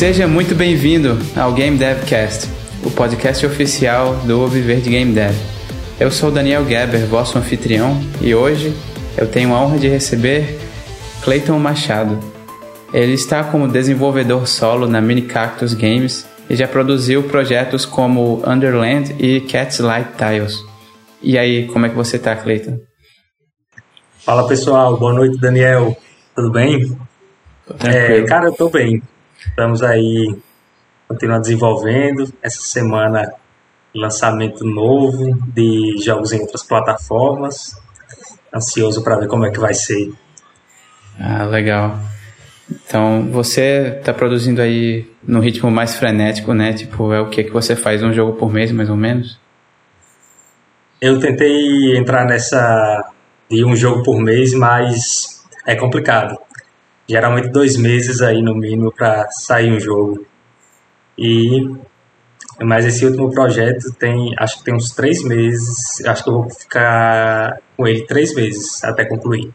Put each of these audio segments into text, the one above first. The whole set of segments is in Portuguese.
Seja muito bem-vindo ao Game Devcast, o podcast oficial do Viver de Game Dev. Eu sou Daniel Geber, vosso anfitrião, e hoje eu tenho a honra de receber Clayton Machado. Ele está como desenvolvedor solo na Mini Cactus Games e já produziu projetos como Underland e Cat's Light Tiles. E aí, como é que você está, Clayton? Fala pessoal, boa noite Daniel, tudo bem? É, cara, eu tô bem. Estamos aí continuando desenvolvendo. Essa semana lançamento novo de jogos em outras plataformas. Ansioso para ver como é que vai ser. Ah, legal. Então, você está produzindo aí no ritmo mais frenético, né? Tipo, é o que que você faz um jogo por mês, mais ou menos? Eu tentei entrar nessa de um jogo por mês, mas é complicado. Geralmente dois meses aí no mínimo para sair um jogo. E mas esse último projeto tem, acho que tem uns três meses. Acho que eu vou ficar com ele três meses até concluir.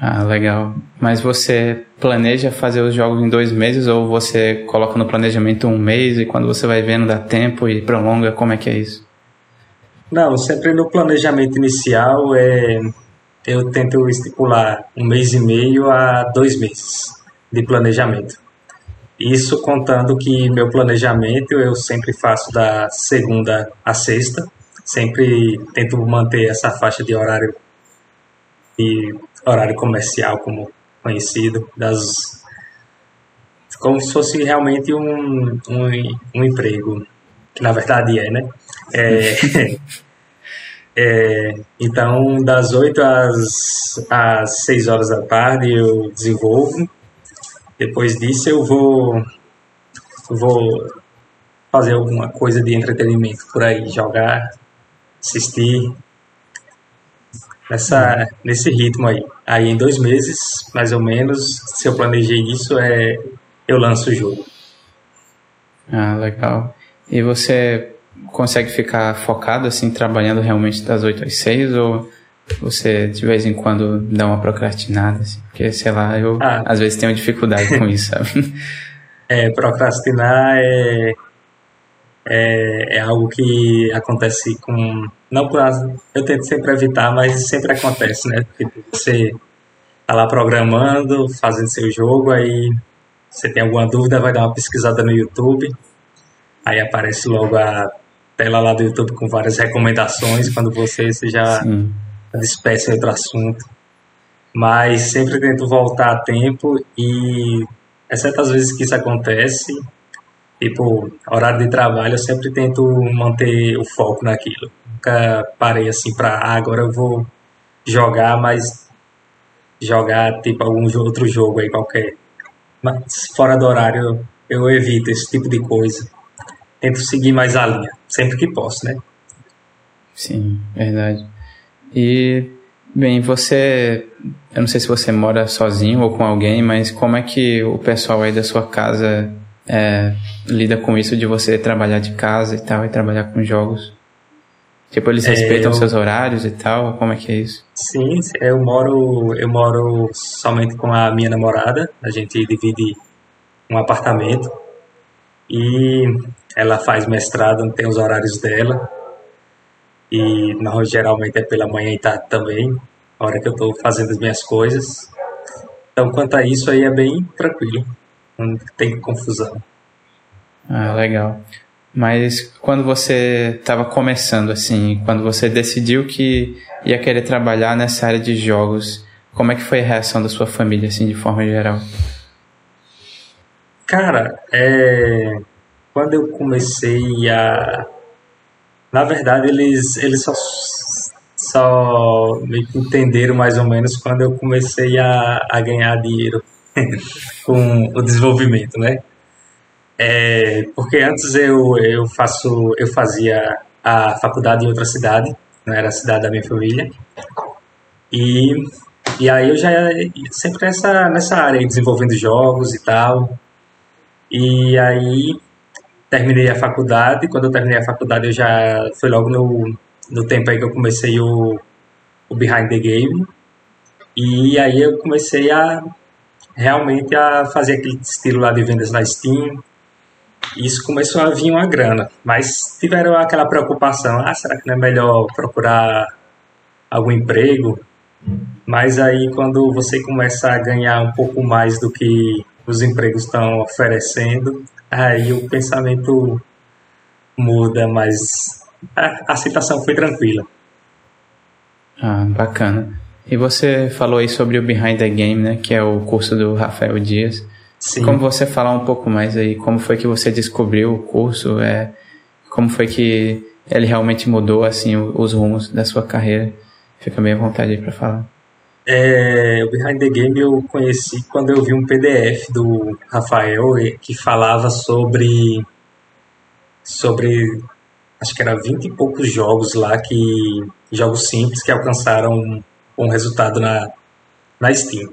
Ah, legal. Mas você planeja fazer os jogos em dois meses ou você coloca no planejamento um mês e quando você vai vendo dá tempo e prolonga? Como é que é isso? Não, sempre no planejamento inicial é, eu tento estipular um mês e meio a dois meses de planejamento. Isso contando que meu planejamento eu sempre faço da segunda a sexta, sempre tento manter essa faixa de horário e horário comercial como conhecido das como se fosse realmente um, um, um emprego que na verdade é, né? É, é, então, das 8 às, às 6 horas da tarde eu desenvolvo. Depois disso eu vou, vou fazer alguma coisa de entretenimento por aí, jogar, assistir, nessa, nesse ritmo aí. Aí em dois meses, mais ou menos, se eu planejei isso, é, eu lanço o jogo. Ah, legal. E você consegue ficar focado, assim, trabalhando realmente das 8 às 6 ou você de vez em quando dá uma procrastinada, assim? Porque, sei lá, eu ah. às vezes tenho dificuldade com isso, sabe? É, procrastinar é, é, é algo que acontece com. Não eu tento sempre evitar, mas sempre acontece, né? Porque você tá lá programando, fazendo seu jogo, aí você tem alguma dúvida, vai dar uma pesquisada no YouTube, aí aparece logo a tela lá do YouTube com várias recomendações quando você, você já Sim. despeça outro assunto. Mas sempre tento voltar a tempo e, exceto as vezes que isso acontece, tipo, horário de trabalho, eu sempre tento manter o foco naquilo. Nunca parei assim para ah, agora eu vou jogar, mas jogar tipo algum outro jogo aí qualquer. Mas fora do horário eu evito esse tipo de coisa. Tento seguir mais a linha, sempre que posso, né? Sim, verdade. E bem, você, eu não sei se você mora sozinho ou com alguém, mas como é que o pessoal aí da sua casa é, lida com isso de você trabalhar de casa e tal, e trabalhar com jogos? Tipo, eles é, respeitam eu... seus horários e tal? Como é que é isso? Sim, eu moro, eu moro somente com a minha namorada. A gente divide um apartamento e ela faz mestrado, tem os horários dela. E nós, geralmente é pela manhã e tarde também, a hora que eu estou fazendo as minhas coisas. Então, quanto a isso aí é bem tranquilo não tem confusão. Ah, legal. Mas quando você estava começando, assim, quando você decidiu que ia querer trabalhar nessa área de jogos, como é que foi a reação da sua família, assim, de forma geral? Cara, é... quando eu comecei a... Na verdade, eles, eles só, só entenderam mais ou menos quando eu comecei a, a ganhar dinheiro com o desenvolvimento, né? É, porque antes eu, eu faço eu fazia a faculdade em outra cidade, não era a cidade da minha família, e, e aí eu já sempre nessa, nessa área, desenvolvendo jogos e tal, e aí terminei a faculdade, quando eu terminei a faculdade eu já, foi logo no, no tempo aí que eu comecei o, o Behind the Game, e aí eu comecei a realmente a fazer aquele estilo lá de vendas na Steam. Isso começou a vir uma grana, mas tiveram aquela preocupação: ah, será que não é melhor procurar algum emprego? Mas aí, quando você começa a ganhar um pouco mais do que os empregos estão oferecendo, aí o pensamento muda, mas a, a situação foi tranquila. Ah, bacana. E você falou aí sobre o Behind the Game, né? Que é o curso do Rafael Dias. Sim. Como você falar um pouco mais aí, como foi que você descobriu o curso? É, como foi que ele realmente mudou assim os rumos da sua carreira? Fica bem à vontade aí para falar. É, o Behind the Game eu conheci quando eu vi um PDF do Rafael que falava sobre sobre acho que era 20 e poucos jogos lá que jogos simples que alcançaram um resultado na, na Steam.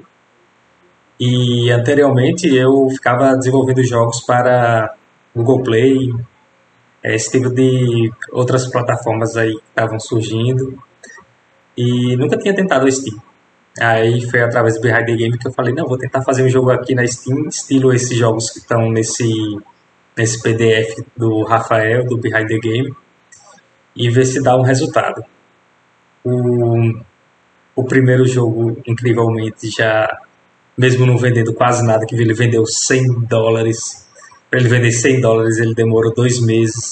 E anteriormente eu ficava desenvolvendo jogos para Google Play, é, esse tipo de outras plataformas aí que estavam surgindo. E nunca tinha tentado a Steam. Aí foi através do Behind the Game que eu falei, não, vou tentar fazer um jogo aqui na Steam, estilo esses jogos que estão nesse, nesse PDF do Rafael, do Behind the Game, e ver se dá um resultado. O, o primeiro jogo, incrivelmente, já, mesmo não vendendo quase nada, que ele vendeu 100 dólares. Para ele vender 100 dólares, ele demorou dois meses.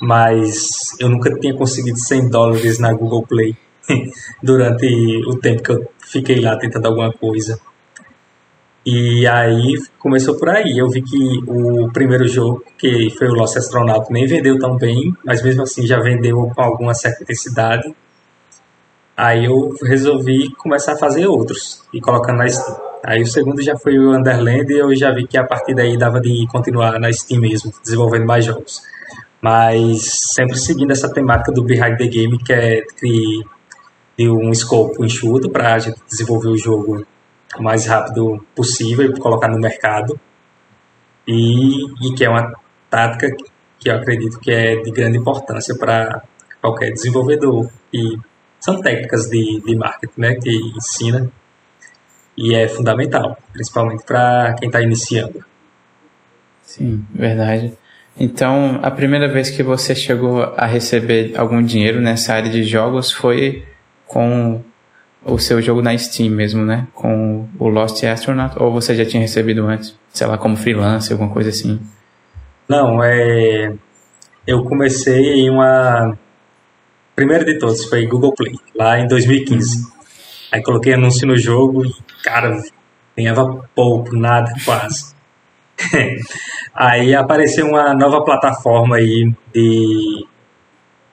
Mas eu nunca tinha conseguido 100 dólares na Google Play durante o tempo que eu fiquei lá tentando alguma coisa. E aí começou por aí. Eu vi que o primeiro jogo, que foi o Lost Astronaut, nem vendeu tão bem, mas mesmo assim já vendeu com alguma certa intensidade. Aí eu resolvi começar a fazer outros e colocando na Steam. Aí o segundo já foi o Underland e eu já vi que a partir daí dava de continuar na Steam mesmo, desenvolvendo mais jogos. Mas sempre seguindo essa temática do Behind the Game, que é de, de um escopo enxuto para a gente desenvolver o jogo o mais rápido possível e colocar no mercado. E, e que é uma tática que eu acredito que é de grande importância para qualquer desenvolvedor e são técnicas de, de marketing né, que ensina e é fundamental, principalmente para quem está iniciando. Sim, verdade. Então, a primeira vez que você chegou a receber algum dinheiro nessa área de jogos foi com o seu jogo na Steam mesmo, né? Com o Lost Astronaut? Ou você já tinha recebido antes? Sei lá, como freelancer, alguma coisa assim? Não, é... Eu comecei em uma primeiro de todos foi Google Play, lá em 2015. Aí coloquei anúncio no jogo e, cara, ganhava pouco, nada, quase. aí apareceu uma nova plataforma aí de,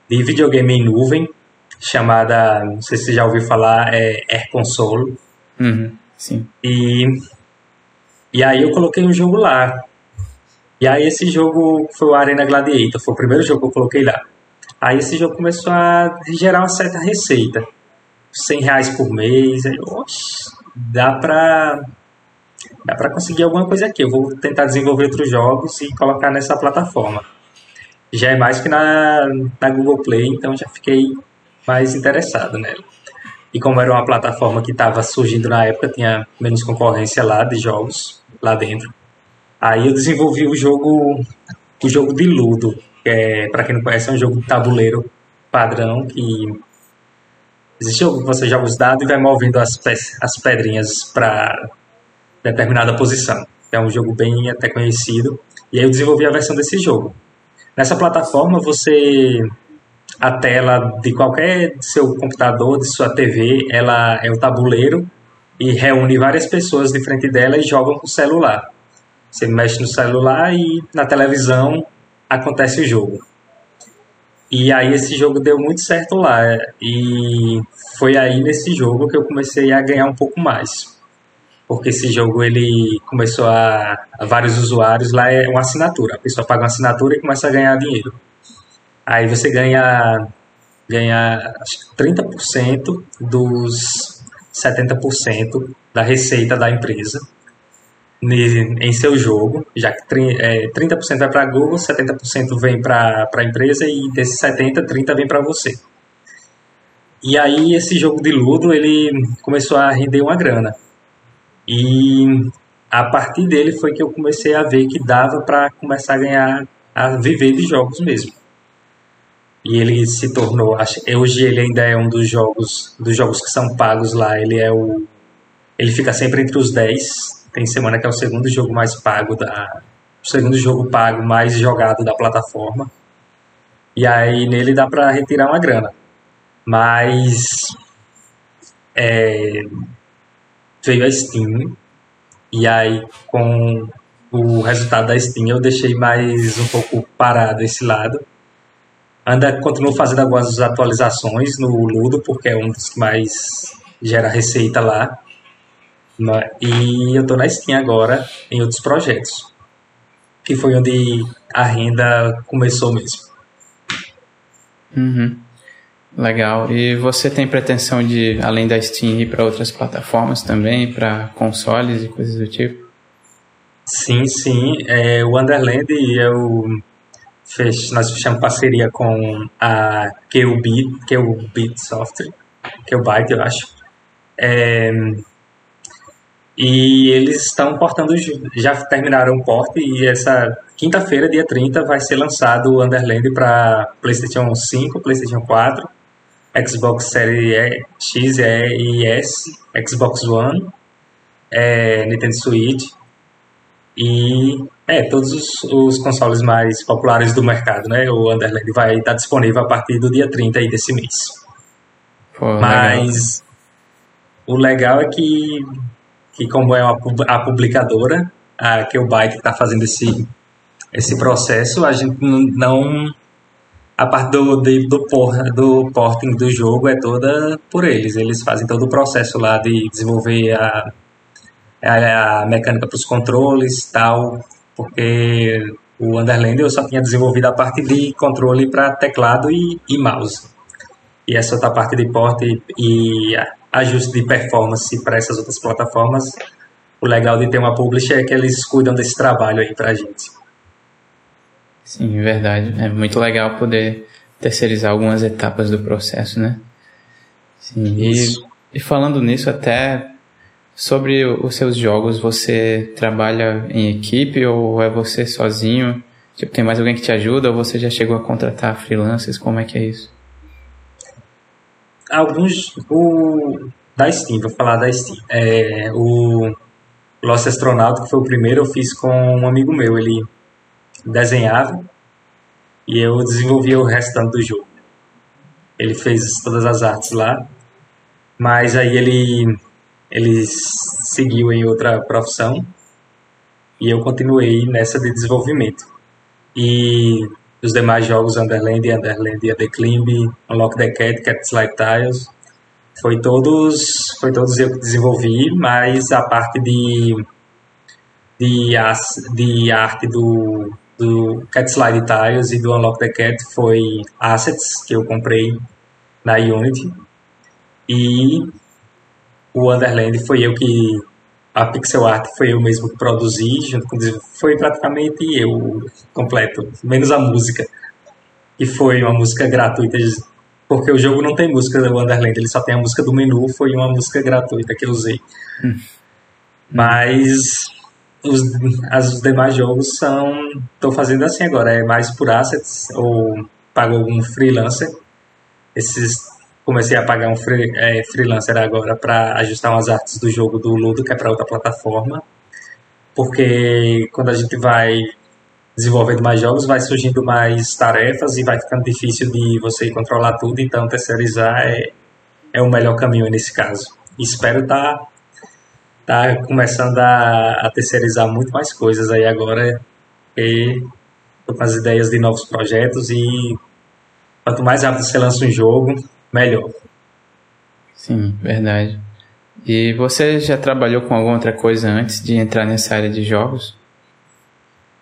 de videogame em nuvem, chamada, não sei se você já ouviu falar, é Air Console. Uhum, sim. E, e aí eu coloquei um jogo lá. E aí esse jogo foi o Arena Gladiator, foi o primeiro jogo que eu coloquei lá. Aí esse jogo começou a gerar uma certa receita. 100 reais por mês. Aí, oxe, dá pra, dá pra conseguir alguma coisa aqui. Eu vou tentar desenvolver outros jogos e colocar nessa plataforma. Já é mais que na, na Google Play, então já fiquei mais interessado nela. E como era uma plataforma que estava surgindo na época, tinha menos concorrência lá de jogos lá dentro. Aí eu desenvolvi o jogo, o jogo de Ludo, é, para quem não conhece, é um jogo de tabuleiro padrão que existe jogo que você joga os dados e vai movendo as, pe as pedrinhas para determinada posição. É um jogo bem até conhecido. E aí eu desenvolvi a versão desse jogo. Nessa plataforma você a tela de qualquer seu computador, de sua TV, ela é o tabuleiro e reúne várias pessoas de frente dela e jogam com o celular. Você mexe no celular e na televisão acontece o jogo. E aí esse jogo deu muito certo lá. E foi aí nesse jogo que eu comecei a ganhar um pouco mais. Porque esse jogo ele começou a, a vários usuários, lá é uma assinatura. A pessoa paga uma assinatura e começa a ganhar dinheiro. Aí você ganha ganha acho que 30% dos 70% da receita da empresa em seu jogo, já que 30% é, vai para a Google, 70% vem para a empresa e desses 70%, 30% vem para você. E aí esse jogo de Ludo ele começou a render uma grana. E a partir dele foi que eu comecei a ver que dava para começar a ganhar, a viver de jogos mesmo. E ele se tornou, hoje ele ainda é um dos jogos, dos jogos que são pagos lá, ele é o ele fica sempre entre os 10. Tem semana que é o segundo jogo mais pago da o segundo jogo pago mais jogado da plataforma. E aí nele dá para retirar uma grana. Mas é, veio a Steam e aí com o resultado da Steam eu deixei mais um pouco parado esse lado. Ainda continuo fazendo algumas atualizações no Ludo, porque é um dos que mais gera receita lá. E eu estou na Steam agora em outros projetos, que foi onde a renda começou mesmo. Uhum. Legal. E você tem pretensão de, além da Steam, ir para outras plataformas também, para consoles e coisas do tipo? Sim, sim. É, o Underland eu fech, nós fechamos parceria com a QBit, QBit Software, QBite, eu acho. É, e eles estão portando, já terminaram o porte e essa quinta-feira, dia 30, vai ser lançado o Underland para PlayStation 5, PlayStation 4, Xbox Series X e S, Xbox One, é, Nintendo Switch e é, todos os, os, consoles mais populares do mercado, né? O Underland vai estar disponível a partir do dia 30 aí desse mês. Pô, Mas legal. o legal é que que como é uma, a publicadora, a que o Byte está fazendo esse, esse processo, a gente não a parte do, do, do, do porting do jogo é toda por eles. Eles fazem todo o processo lá de desenvolver a, a, a mecânica para os controles tal, porque o Underland eu só tinha desenvolvido a parte de controle para teclado e, e mouse. E essa outra parte de porte e ajuste de performance para essas outras plataformas. O legal de ter uma publisher é que eles cuidam desse trabalho aí para a gente. Sim, verdade. É muito legal poder terceirizar algumas etapas do processo, né? Sim. E, e falando nisso, até sobre os seus jogos, você trabalha em equipe ou é você sozinho? Tipo, tem mais alguém que te ajuda ou você já chegou a contratar freelancers? Como é que é isso? alguns. O, da Steam, vou falar da Steam. É, o Lost Astronaut, que foi o primeiro, eu fiz com um amigo meu. Ele desenhava e eu desenvolvia o restante do jogo. Ele fez todas as artes lá, mas aí ele, ele seguiu em outra profissão e eu continuei nessa de desenvolvimento. E os demais jogos Underland, Underland The Climb, Unlock the Cat, Cat Slide Tiles, foi todos, foi todos eu que desenvolvi, mas a parte de, de, de arte do, do Cat Slide Tiles e do Unlock the Cat foi assets que eu comprei na Unity e o Underland foi eu que a pixel art foi eu mesmo que produzi, junto com foi praticamente eu completo, menos a música, que foi uma música gratuita, porque o jogo não tem música do Wonderland, ele só tem a música do menu, foi uma música gratuita que eu usei. Hum. Mas os, as, os demais jogos são. Estou fazendo assim agora, é mais por assets ou pago algum freelancer. Esses comecei a pagar um free, é, freelancer agora para ajustar umas artes do jogo do Ludo, que é para outra plataforma. Porque quando a gente vai desenvolvendo mais jogos, vai surgindo mais tarefas e vai ficando difícil de você controlar tudo, então terceirizar é, é o melhor caminho nesse caso. Espero estar tá, tá começando a, a terceirizar muito mais coisas aí agora, e tô com as ideias de novos projetos e quanto mais rápido você lança um jogo, melhor. Sim, verdade. E você já trabalhou com alguma outra coisa antes de entrar nessa área de jogos?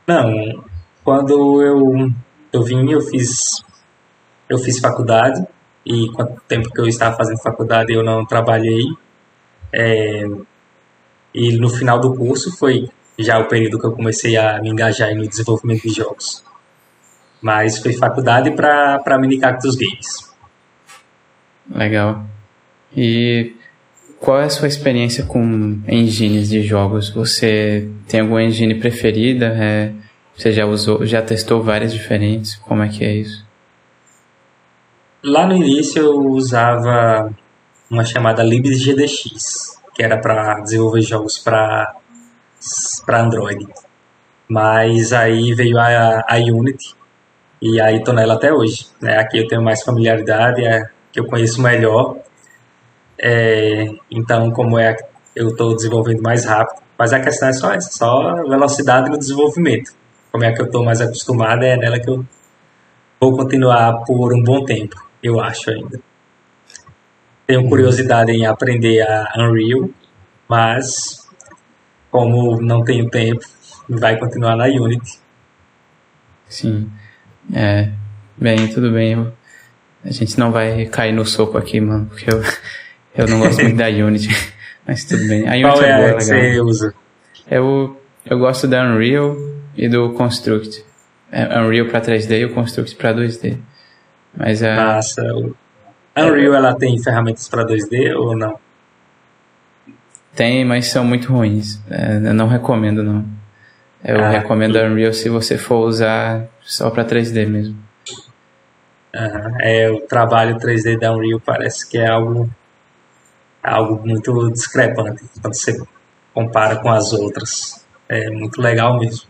Não. Quando eu, eu vim, eu fiz, eu fiz faculdade e quanto tempo que eu estava fazendo faculdade eu não trabalhei. É, e no final do curso foi já o período que eu comecei a me engajar no desenvolvimento de jogos. Mas foi faculdade para Mini Cactus Games. Legal. E qual é a sua experiência com engines de jogos? Você tem alguma engine preferida? É, você já usou, já testou várias diferentes? Como é que é isso? Lá no início eu usava uma chamada libgdx, que era para desenvolver jogos para para Android. Mas aí veio a, a Unity e aí tô nela até hoje. Né? Aqui eu tenho mais familiaridade, é que eu conheço melhor. É, então, como é eu estou desenvolvendo mais rápido, mas a questão é só essa, só velocidade no desenvolvimento. Como é que eu estou mais acostumado, é nela que eu vou continuar por um bom tempo, eu acho ainda. Tenho curiosidade em aprender a Unreal, mas como não tenho tempo, vai continuar na Unity. Sim. É. Bem, tudo bem. A gente não vai cair no soco aqui, mano, porque eu, eu não gosto muito da Unity. Mas tudo bem. A Unity Qual é, é boa, que legal. você usa? Eu, eu gosto da Unreal e do Construct. É, Unreal para 3D e o Construct para 2D. Mas a. Massa. A Unreal, ela tem ferramentas para 2D ou não? Tem, mas são muito ruins. É, eu não recomendo, não. Eu Ah, recomendo a Unreal se você for usar só para 3D mesmo. É, o trabalho 3D da Unreal parece que é algo, algo muito discrepante quando você compara com as outras. É muito legal mesmo.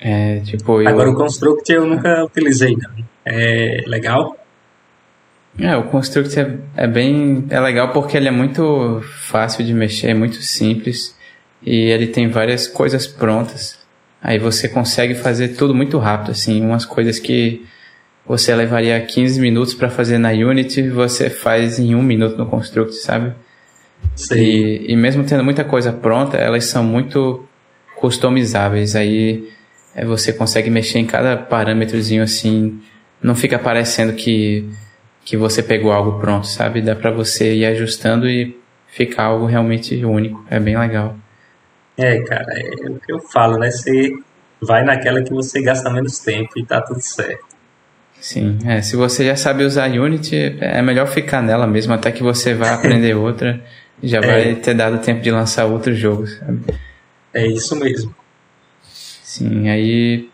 É, tipo, eu, Agora o Construct eu nunca utilizei, não. É legal? É, o Construct é, é bem. É legal porque ele é muito fácil de mexer, é muito simples e ele tem várias coisas prontas. Aí você consegue fazer tudo muito rápido, assim, umas coisas que você levaria 15 minutos para fazer na Unity, você faz em um minuto no Construct, sabe? Sei. E, e mesmo tendo muita coisa pronta, elas são muito customizáveis. Aí é, você consegue mexer em cada parâmetrozinho assim. Não fica parecendo que, que você pegou algo pronto, sabe? Dá pra você ir ajustando e ficar algo realmente único. É bem legal. É, cara, é o que eu falo, né? Você vai naquela que você gasta menos tempo e tá tudo certo. Sim, é, se você já sabe usar Unity, é melhor ficar nela mesmo até que você vá aprender outra. Já vai ter dado tempo de lançar outros jogos, sabe? É isso mesmo. Sim, aí.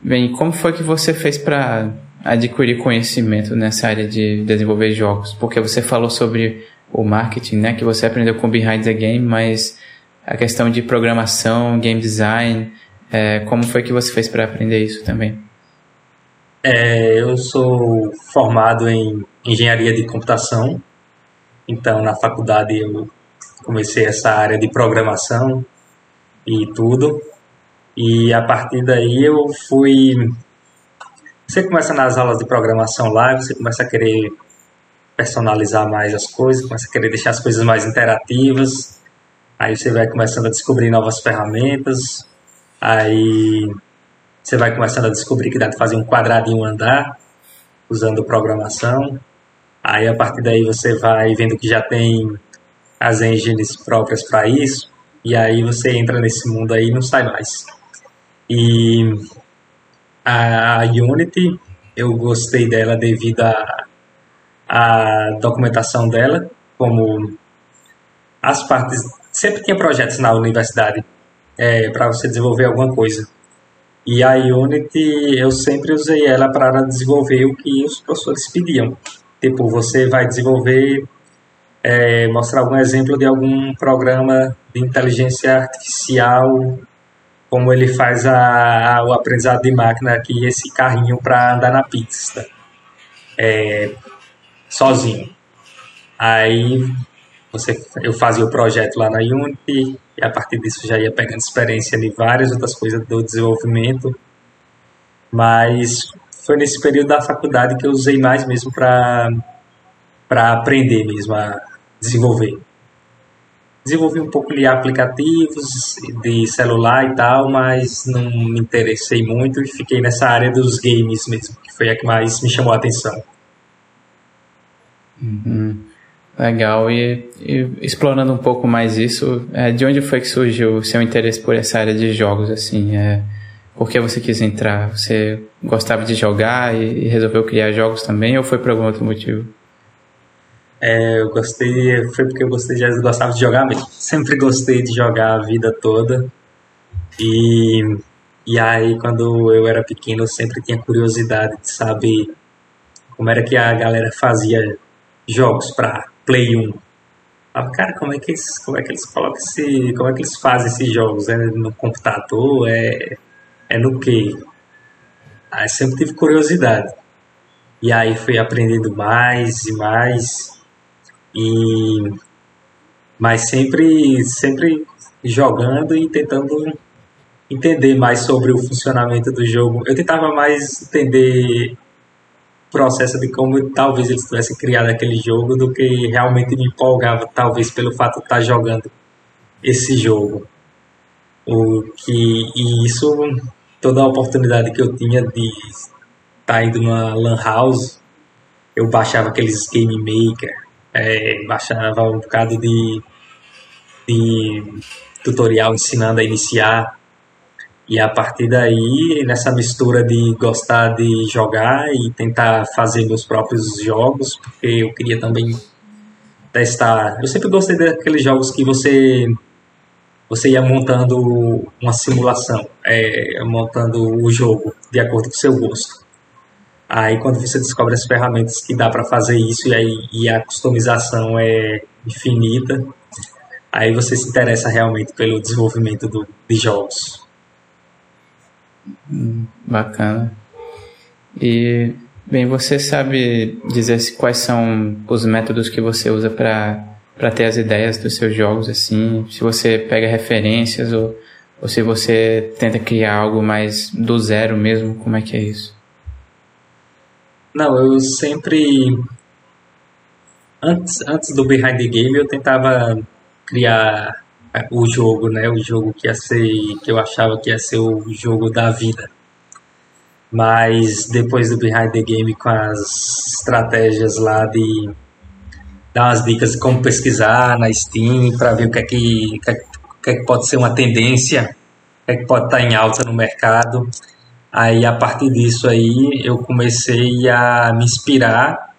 Bem, como foi que você fez para adquirir conhecimento nessa área de desenvolver jogos? Porque você falou sobre o marketing, né? Que você aprendeu com Behind the Game, mas a questão de programação, game design, é, como foi que você fez para aprender isso também? É, eu sou formado em engenharia de computação, então na faculdade eu comecei essa área de programação e tudo. E a partir daí eu fui. Você começa nas aulas de programação lá, você começa a querer personalizar mais as coisas, começa a querer deixar as coisas mais interativas. Aí você vai começando a descobrir novas ferramentas. Aí você vai começando a descobrir que dá de fazer um quadradinho andar usando programação. Aí a partir daí você vai vendo que já tem as engines próprias para isso. E aí você entra nesse mundo aí e não sai mais. E a Unity, eu gostei dela devido à documentação dela, como as partes. Sempre tinha projetos na universidade é, para você desenvolver alguma coisa. E a Unity, eu sempre usei ela para desenvolver o que os professores pediam. Tipo, você vai desenvolver, é, mostrar algum exemplo de algum programa de inteligência artificial, como ele faz a, a, o aprendizado de máquina aqui, esse carrinho para andar na pista, é, sozinho. Aí você, eu fazia o projeto lá na Unity e a partir disso já ia pegando experiência em várias outras coisas do desenvolvimento. Mas foi nesse período da faculdade que eu usei mais mesmo para para aprender mesmo a desenvolver. Desenvolvi um pouco de aplicativos de celular e tal, mas não me interessei muito e fiquei nessa área dos games mesmo, que foi a que mais me chamou a atenção. Uhum. Legal, e, e, explorando um pouco mais isso, é, de onde foi que surgiu o seu interesse por essa área de jogos, assim, é, por que você quis entrar? Você gostava de jogar e, e resolveu criar jogos também, ou foi por algum outro motivo? É, eu gostei, foi porque eu gostei eu gostava de jogar mesmo. Sempre gostei de jogar a vida toda. E, e aí, quando eu era pequeno, eu sempre tinha curiosidade de saber como era que a galera fazia jogos para Play 1. Ah, cara, como é que eles, como é que eles colocam esse, como é que eles fazem esses jogos? É no computador? É, é no que? Aí sempre tive curiosidade. E aí fui aprendendo mais e mais. E mas sempre sempre jogando e tentando entender mais sobre o funcionamento do jogo. Eu tentava mais entender processo de como talvez eles tivessem criado aquele jogo do que realmente me empolgava, talvez pelo fato de estar jogando esse jogo. O que e isso toda a oportunidade que eu tinha de estar indo numa lan house, eu baixava aqueles game maker, é, baixava um bocado de, de tutorial ensinando a iniciar. E a partir daí, nessa mistura de gostar de jogar e tentar fazer meus próprios jogos, porque eu queria também testar. Eu sempre gostei daqueles jogos que você você ia montando uma simulação, é, montando o jogo de acordo com o seu gosto. Aí quando você descobre as ferramentas que dá para fazer isso e, aí, e a customização é infinita, aí você se interessa realmente pelo desenvolvimento do, de jogos. Bacana. E bem, você sabe dizer quais são os métodos que você usa para para ter as ideias dos seus jogos assim, se você pega referências ou, ou se você tenta criar algo mais do zero mesmo, como é que é isso? Não, eu sempre antes, antes do Behind the Game eu tentava criar o jogo, né? O jogo que ia ser que eu achava que ia ser o jogo da vida. Mas depois do Behind the Game com as estratégias lá de dar umas dicas de como pesquisar na Steam para ver o que é que, é, que, é que pode ser uma tendência, o que é que pode estar em alta no mercado. Aí a partir disso aí eu comecei a me inspirar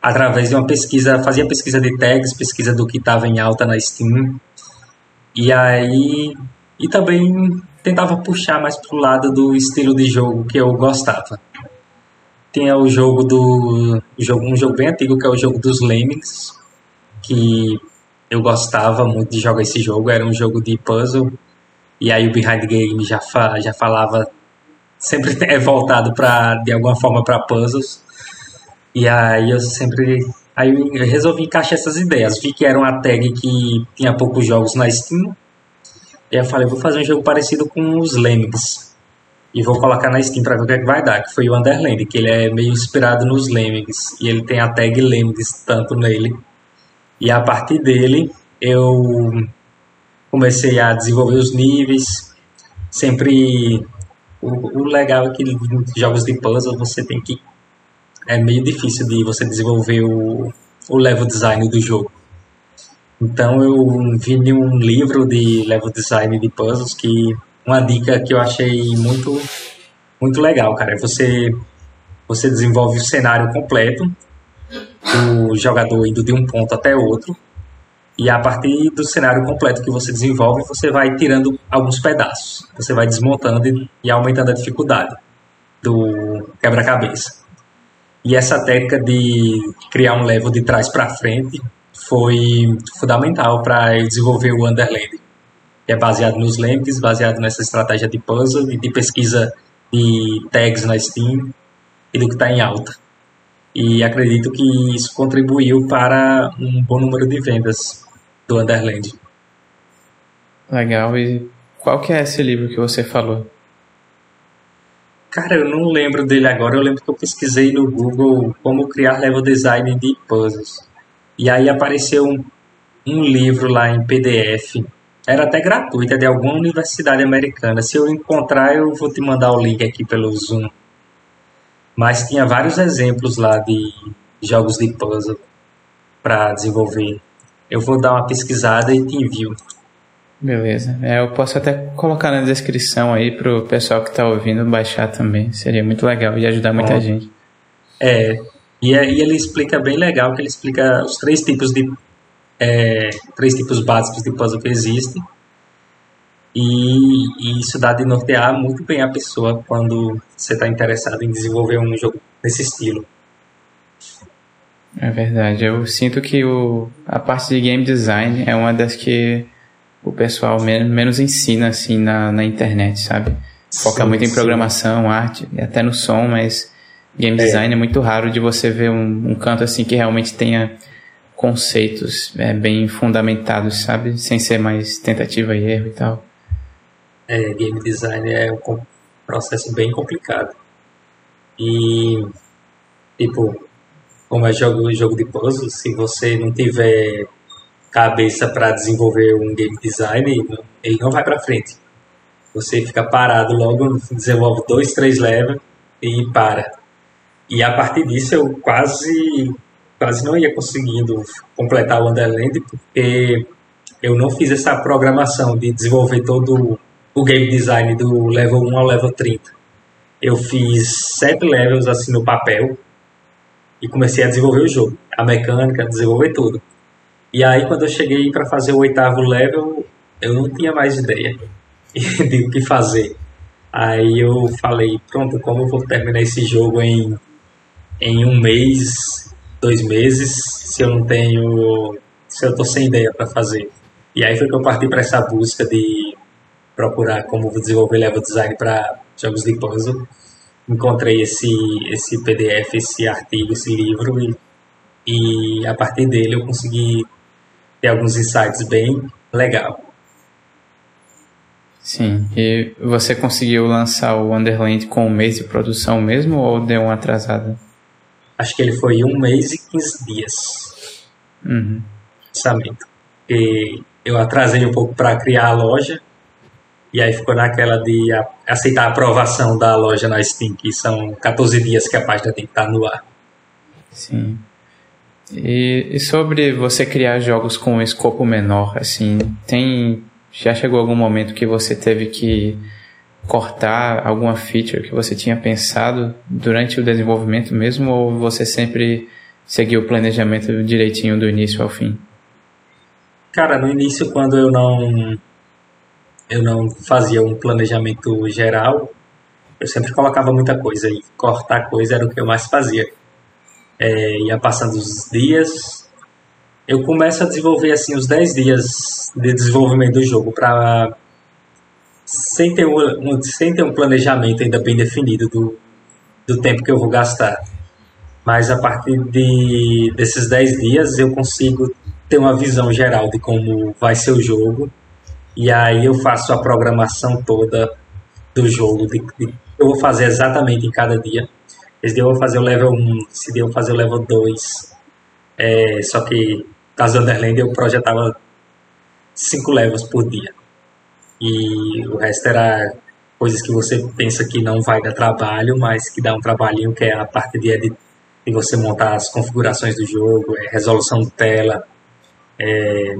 através de uma pesquisa, fazia pesquisa de tags, pesquisa do que estava em alta na Steam. E aí e também tentava puxar mais pro lado do estilo de jogo que eu gostava. Tem o jogo do jogo, um jogo bem antigo que é o jogo dos Lemmings, que eu gostava muito de jogar esse jogo, era um jogo de puzzle. E aí o Behind Game já, fa, já falava sempre é voltado para de alguma forma para puzzles. E aí eu sempre aí eu resolvi encaixar essas ideias. Vi que era uma tag que tinha poucos jogos na Steam. E eu falei, vou fazer um jogo parecido com os Lemmings. E vou colocar na Steam para ver o que, é que vai dar, que foi o Underland, que ele é meio inspirado nos Lemmings. E ele tem a tag Lemmings tanto nele. E a partir dele eu comecei a desenvolver os níveis, sempre o, o legal é que jogos de puzzle você tem que. É meio difícil de você desenvolver o, o level design do jogo. Então eu vi um livro de level design de puzzles que uma dica que eu achei muito muito legal, cara, é você você desenvolve o cenário completo, o jogador indo de um ponto até outro, e a partir do cenário completo que você desenvolve, você vai tirando alguns pedaços. Você vai desmontando e aumentando a dificuldade do quebra-cabeça. E essa técnica de criar um level de trás para frente foi fundamental para eu desenvolver o Underland. É baseado nos lentes, baseado nessa estratégia de puzzle e de pesquisa de tags na Steam e do que está em alta. E acredito que isso contribuiu para um bom número de vendas do Underland. Legal. E qual que é esse livro que você falou? Cara, eu não lembro dele agora. Eu lembro que eu pesquisei no Google como criar level design de puzzles. E aí apareceu um, um livro lá em PDF. Era até gratuito, é de alguma universidade americana. Se eu encontrar, eu vou te mandar o link aqui pelo Zoom. Mas tinha vários exemplos lá de jogos de puzzle para desenvolver eu vou dar uma pesquisada e te envio. Beleza. É, eu posso até colocar na descrição aí pro pessoal que tá ouvindo baixar também. Seria muito legal e ajudar muita gente. É. E aí ele explica bem legal, que ele explica os três tipos de é, três tipos básicos de puzzle que existem. E, e, isso dá de nortear muito bem a pessoa quando você está interessado em desenvolver um jogo desse estilo. É verdade. Eu sinto que o, a parte de game design é uma das que o pessoal menos, menos ensina assim na, na internet, sabe? Foca sim, muito em programação, sim. arte, até no som, mas game é. design é, é muito raro de você ver um, um, canto assim que realmente tenha conceitos é, bem fundamentados, sabe? Sem ser mais tentativa e erro e tal. É, game design é um processo bem complicado. E, tipo, como é jogo, jogo de puzzle, se você não tiver cabeça para desenvolver um game design, ele não vai para frente. Você fica parado logo, desenvolve dois, três levels e para. E a partir disso eu quase quase não ia conseguindo completar o Wonderland porque eu não fiz essa programação de desenvolver todo o game design do level 1 ao level 30. Eu fiz sete levels assim no papel e comecei a desenvolver o jogo, a mecânica, desenvolver tudo. E aí quando eu cheguei para fazer o oitavo level, eu não tinha mais ideia de o que fazer. Aí eu falei, pronto, como eu vou terminar esse jogo em, em um mês, dois meses, se eu não tenho, se eu tô sem ideia para fazer. E aí foi que eu parti para essa busca de procurar como desenvolver level design para jogos de puzzle encontrei esse, esse PDF, esse artigo, esse livro e, e a partir dele eu consegui ter alguns insights bem legal. Sim, e você conseguiu lançar o Wonderland com um mês de produção mesmo ou deu uma atrasada? Acho que ele foi um mês e 15 dias. Uhum. Lançamento. E eu atrasei um pouco para criar a loja, e aí ficou naquela de aceitar a aprovação da loja na Steam, que são 14 dias que a página tem que estar no ar. Sim. E, e sobre você criar jogos com um escopo menor, assim, tem já chegou algum momento que você teve que cortar alguma feature que você tinha pensado durante o desenvolvimento mesmo ou você sempre seguiu o planejamento direitinho do início ao fim? Cara, no início quando eu não eu não fazia um planejamento geral, eu sempre colocava muita coisa e cortar coisa era o que eu mais fazia. É, ia passando os dias, eu começo a desenvolver assim os 10 dias de desenvolvimento do jogo para sem ter um, sem ter um planejamento ainda bem definido do, do tempo que eu vou gastar. Mas a partir de, desses 10 dias eu consigo ter uma visão geral de como vai ser o jogo e aí eu faço a programação toda do jogo, de, de, eu vou fazer exatamente em cada dia. Esse dia eu vou fazer o level 1, esse dia eu vou fazer o level 2. É, só que, caso Underland, eu projetava 5 levels por dia. E o resto era coisas que você pensa que não vai dar trabalho, mas que dá um trabalhinho, que é a parte de, de você montar as configurações do jogo, é, resolução de tela, é,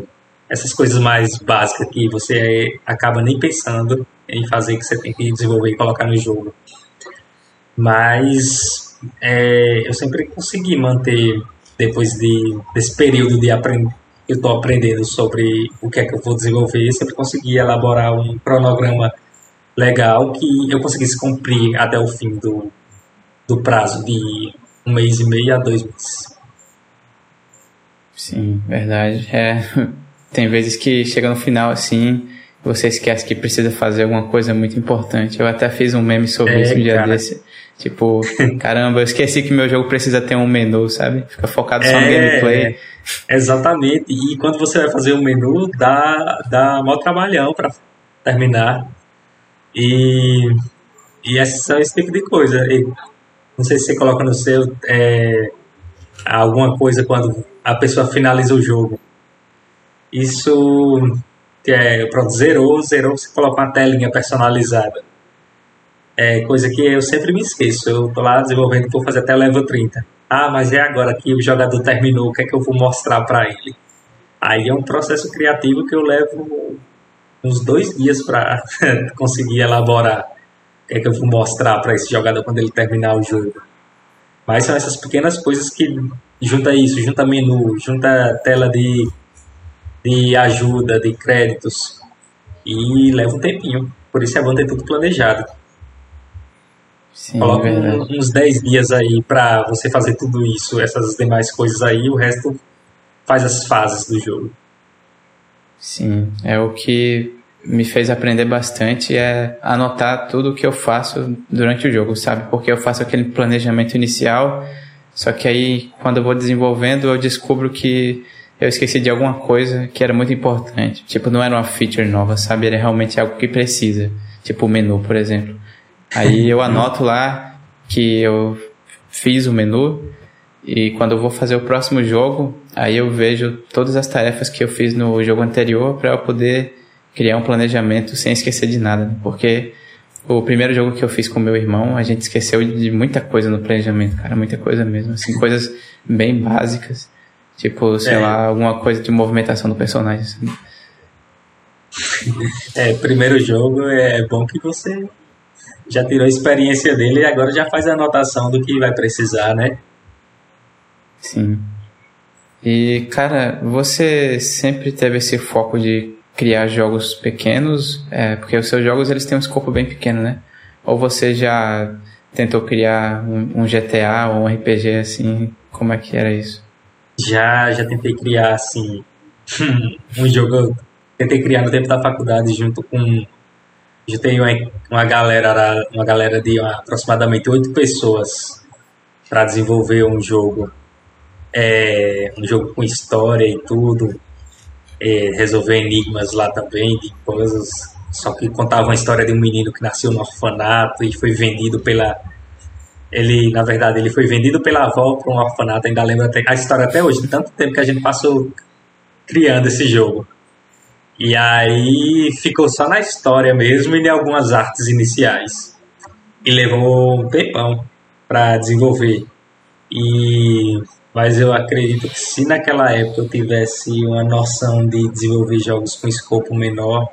essas coisas mais básicas que você acaba nem pensando em fazer que você tem que desenvolver e colocar no jogo. Mas é, eu sempre consegui manter, depois de, desse período de aprender, eu estou aprendendo sobre o que é que eu vou desenvolver, sempre consegui elaborar um cronograma legal que eu conseguisse cumprir até o fim do, do prazo de um mês e meio a dois meses. Sim, verdade. É, tem vezes que chega no final assim, você esquece que precisa fazer alguma coisa muito importante. Eu até fiz um meme sobre é, isso um dia cara. desse. Tipo, caramba, eu esqueci que meu jogo precisa ter um menu, sabe? Fica focado só é, no gameplay. Exatamente. E quando você vai fazer o um menu, dá, dá maior trabalhão para terminar. E, e esse, esse tipo de coisa. E, não sei se você coloca no seu é, alguma coisa quando a pessoa finaliza o jogo. Isso é, pronto, zerou, zerou, você coloca uma telinha personalizada. É coisa que eu sempre me esqueço. Eu tô lá desenvolvendo, vou fazer até level 30. Ah, mas é agora que o jogador terminou, o que é que eu vou mostrar para ele? Aí é um processo criativo que eu levo uns dois dias para conseguir elaborar o que é que eu vou mostrar para esse jogador quando ele terminar o jogo. Mas são essas pequenas coisas que junta isso, junta menu, junta tela de, de ajuda, de créditos. E leva um tempinho. Por isso é bom ter tudo planejado. Sim, Coloca é uns 10 dias aí para você fazer tudo isso, essas demais coisas aí, o resto faz as fases do jogo. Sim, é o que me fez aprender bastante é anotar tudo o que eu faço durante o jogo, sabe? Porque eu faço aquele planejamento inicial, só que aí quando eu vou desenvolvendo eu descubro que eu esqueci de alguma coisa que era muito importante. Tipo, não era uma feature nova, sabe? Era realmente algo que precisa. Tipo o menu, por exemplo. Aí eu anoto lá que eu fiz o menu e quando eu vou fazer o próximo jogo, aí eu vejo todas as tarefas que eu fiz no jogo anterior para eu poder criar um planejamento sem esquecer de nada, né? porque o primeiro jogo que eu fiz com meu irmão, a gente esqueceu de muita coisa no planejamento, cara, muita coisa mesmo, assim, coisas bem básicas, tipo, sei é. lá, alguma coisa de movimentação do personagem. Assim. É, primeiro jogo é bom que você já tirou a experiência dele e agora já faz a anotação do que vai precisar, né? Sim. E, cara, você sempre teve esse foco de criar jogos pequenos, é, porque os seus jogos eles têm um escopo bem pequeno, né? Ou você já tentou criar um, um GTA ou um RPG assim? Como é que era isso? Já, já tentei criar assim um jogo. Tentei criar no tempo da faculdade junto com já tenho uma galera, uma galera de aproximadamente oito pessoas para desenvolver um jogo, é, um jogo com história e tudo, é, resolver enigmas lá também de coisas. Só que contava uma história de um menino que nasceu no orfanato e foi vendido pela ele, na verdade, ele foi vendido pela avó para um orfanato. Ainda lembro até, a história até hoje, de tanto tempo que a gente passou criando esse jogo. E aí ficou só na história mesmo e em algumas artes iniciais. E levou um tempão para desenvolver. E mas eu acredito que se naquela época eu tivesse uma noção de desenvolver jogos com escopo menor,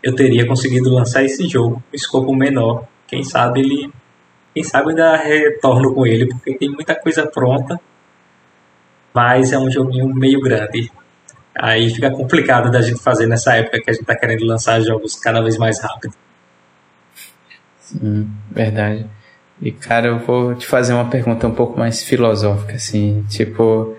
eu teria conseguido lançar esse jogo com escopo menor. Quem sabe ele, quem sabe ainda retorno com ele, porque tem muita coisa pronta, mas é um joguinho meio grande. Aí fica complicado da gente fazer nessa época que a gente está querendo lançar jogos cada vez mais rápido. Sim, verdade. E cara, eu vou te fazer uma pergunta um pouco mais filosófica, assim, tipo,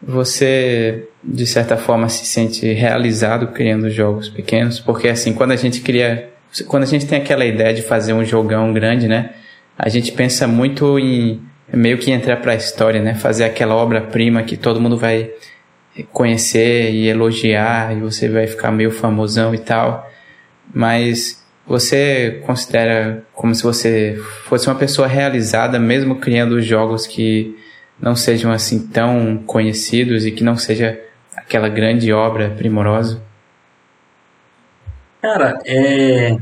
você de certa forma se sente realizado criando jogos pequenos? Porque assim, quando a gente cria, quando a gente tem aquela ideia de fazer um jogão grande, né? A gente pensa muito em meio que entrar para a história, né? Fazer aquela obra-prima que todo mundo vai conhecer e elogiar e você vai ficar meio famosão e tal. Mas você considera como se você fosse uma pessoa realizada mesmo criando jogos que não sejam assim tão conhecidos e que não seja aquela grande obra primorosa? Cara, é,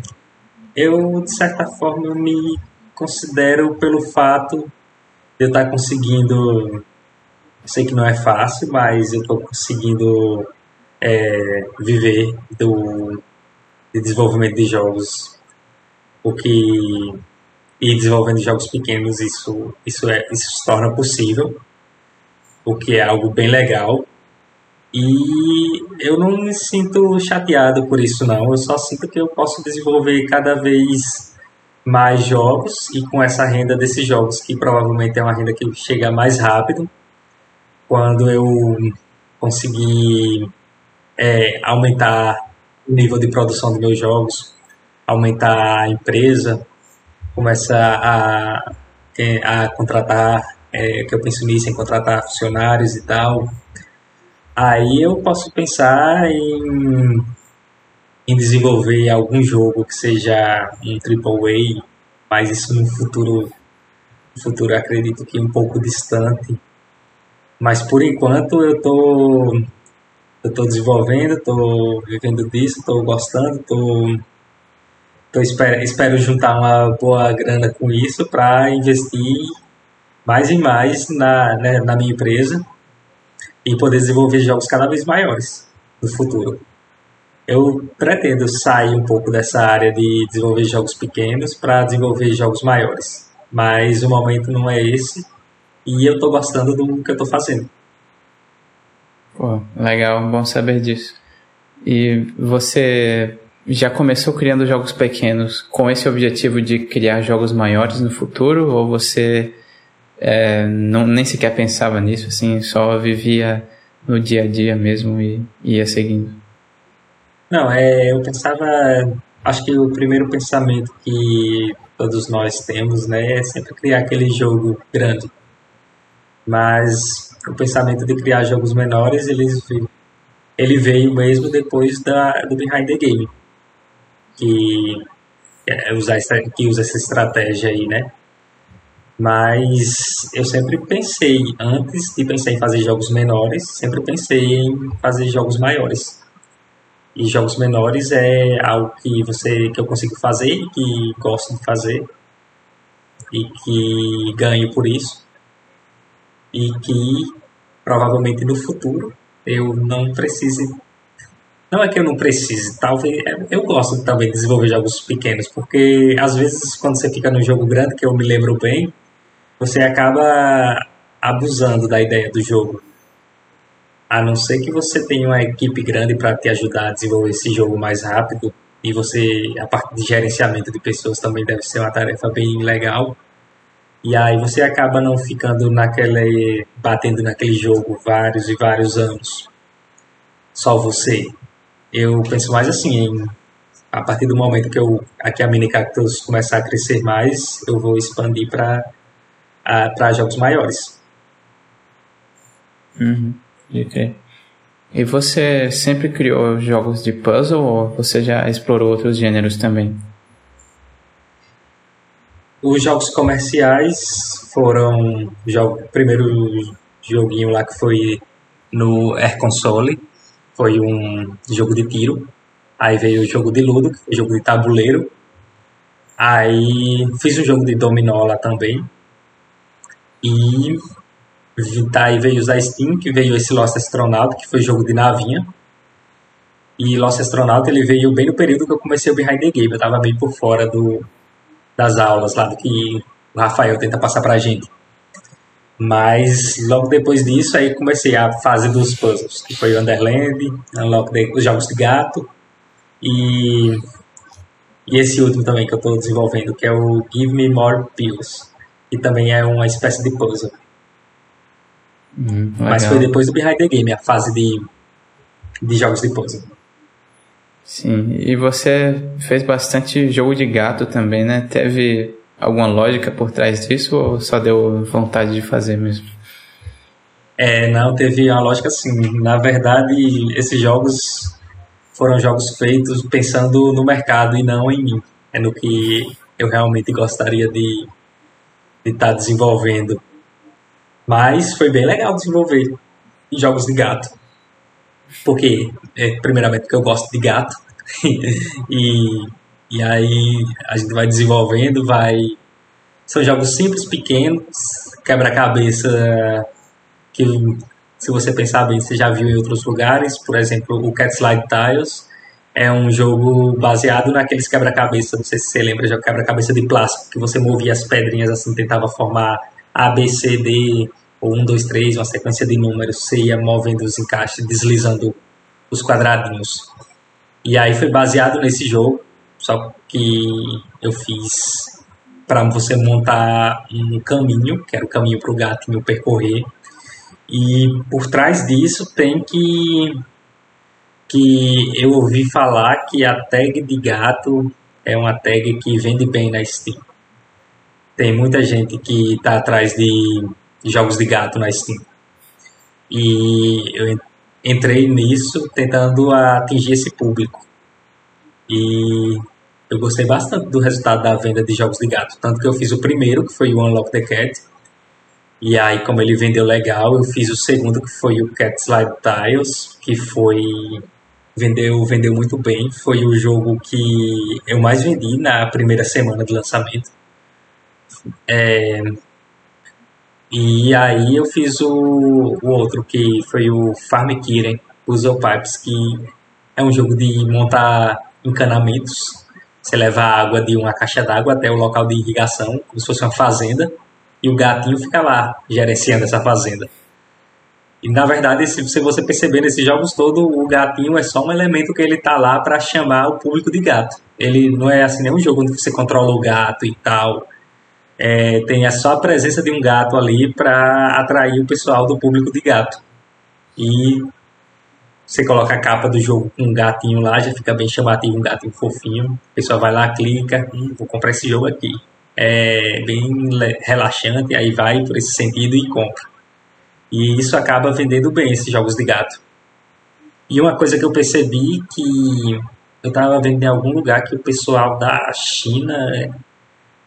eu de certa forma me considero pelo fato de eu estar conseguindo sei que não é fácil, mas eu estou conseguindo é, viver do de desenvolvimento de jogos, porque e desenvolvendo jogos pequenos isso isso é isso se torna possível, o que é algo bem legal. E eu não me sinto chateado por isso não, eu só sinto que eu posso desenvolver cada vez mais jogos e com essa renda desses jogos que provavelmente é uma renda que chega mais rápido quando eu consegui é, aumentar o nível de produção dos meus jogos, aumentar a empresa, começar a, a contratar, é, que eu penso nisso, em contratar funcionários e tal, aí eu posso pensar em, em desenvolver algum jogo que seja um AAA, mas isso no futuro, futuro acredito que um pouco distante, mas por enquanto eu tô eu tô desenvolvendo, tô vivendo disso, tô gostando, tô, tô espero, espero juntar uma boa grana com isso para investir mais e mais na, né, na minha empresa e poder desenvolver jogos cada vez maiores no futuro. Eu pretendo sair um pouco dessa área de desenvolver jogos pequenos para desenvolver jogos maiores. Mas o momento não é esse e eu tô gostando do que eu tô fazendo. Pô, legal, bom saber disso. E você já começou criando jogos pequenos com esse objetivo de criar jogos maiores no futuro? Ou você é, não, nem sequer pensava nisso, assim, só vivia no dia a dia mesmo e, e ia seguindo? Não, é, eu pensava. Acho que o primeiro pensamento que todos nós temos, né, é sempre criar aquele jogo grande. Mas o pensamento de criar jogos menores, eles, ele veio mesmo depois da, do Behind the Game, que, é, usa, que usa essa estratégia aí, né? Mas eu sempre pensei, antes de pensar em fazer jogos menores, sempre pensei em fazer jogos maiores. E jogos menores é algo que você que eu consigo fazer, que gosto de fazer e que ganho por isso. E que provavelmente no futuro eu não precise não é que eu não precise, talvez eu gosto também de desenvolver jogos pequenos, porque às vezes quando você fica num jogo grande, que eu me lembro bem, você acaba abusando da ideia do jogo. A não ser que você tenha uma equipe grande para te ajudar a desenvolver esse jogo mais rápido, e você, a parte de gerenciamento de pessoas também deve ser uma tarefa bem legal. E aí você acaba não ficando naquele. batendo naquele jogo vários e vários anos. Só você. Eu penso mais assim, em, a partir do momento que eu aqui a Mini Cactus começar a crescer mais, eu vou expandir para jogos maiores. Uhum. E você sempre criou jogos de puzzle ou você já explorou outros gêneros também? Os jogos comerciais foram o primeiro joguinho lá que foi no Air Console, foi um jogo de tiro. Aí veio o jogo de ludo, que foi jogo de tabuleiro. Aí fiz um jogo de dominó lá também. E Daí veio usar Steam, que veio esse Lost Astronaut, que foi jogo de navinha. E Lost Astronaut ele veio bem no período que eu comecei o Behind the Game. Eu tava bem por fora do, das aulas lá do que o Rafael tenta passar pra gente. Mas logo depois disso aí comecei a fase dos puzzles, que foi o Underland, Unlock os jogos de gato e, e esse último também que eu estou desenvolvendo, que é o Give Me More Pills, que também é uma espécie de puzzle. Hum, Mas foi depois do Behind the Game, a fase de, de jogos de puzzle. Sim, e você fez bastante jogo de gato também, né? Teve alguma lógica por trás disso ou só deu vontade de fazer mesmo? É, não, teve uma lógica sim. Na verdade, esses jogos foram jogos feitos pensando no mercado e não em mim. É no que eu realmente gostaria de estar de tá desenvolvendo. Mas foi bem legal desenvolver jogos de gato. Porque, é, primeiramente, porque eu gosto de gato. e, e aí a gente vai desenvolvendo, vai. São jogos simples, pequenos, quebra-cabeça que, se você pensar bem, você já viu em outros lugares. Por exemplo, o Cat Slide Tiles é um jogo baseado naqueles quebra-cabeça, não sei se você lembra, já quebra-cabeça de plástico, que você movia as pedrinhas assim, tentava formar A, B, C, D, ou 1, 2, 3, uma sequência de números, você ia movendo os encaixes, deslizando os quadradinhos. E aí foi baseado nesse jogo, só que eu fiz para você montar um caminho, que era o caminho para o gatinho percorrer. E por trás disso tem que que eu ouvi falar que a tag de gato é uma tag que vende bem na Steam. Tem muita gente que está atrás de jogos de gato na Steam. E eu entrei nisso tentando atingir esse público. E eu gostei bastante do resultado da venda de jogos de gato. Tanto que eu fiz o primeiro, que foi o Unlock the Cat. E aí, como ele vendeu legal, eu fiz o segundo, que foi o Cat Slide Tiles, que foi. Vendeu, vendeu muito bem. Foi o jogo que eu mais vendi na primeira semana de lançamento. É, e aí eu fiz o, o outro, que foi o Farm Kiren Puzzle Pipes, que é um jogo de montar encanamentos Você leva a água de uma caixa d'água até o local de irrigação, como se fosse uma fazenda, e o gatinho fica lá gerenciando essa fazenda. E na verdade, se você perceber nesses jogos todos, o gatinho é só um elemento que ele tá lá para chamar o público de gato. Ele não é assim nenhum jogo onde você controla o gato e tal. É, tem só a presença de um gato ali para atrair o pessoal do público de gato. E você coloca a capa do jogo com um gatinho lá, já fica bem chamativo, um gatinho fofinho. O pessoal vai lá, clica, hum, vou comprar esse jogo aqui. É bem relaxante, aí vai por esse sentido e compra. E isso acaba vendendo bem esses jogos de gato. E uma coisa que eu percebi que eu estava vendo em algum lugar que o pessoal da China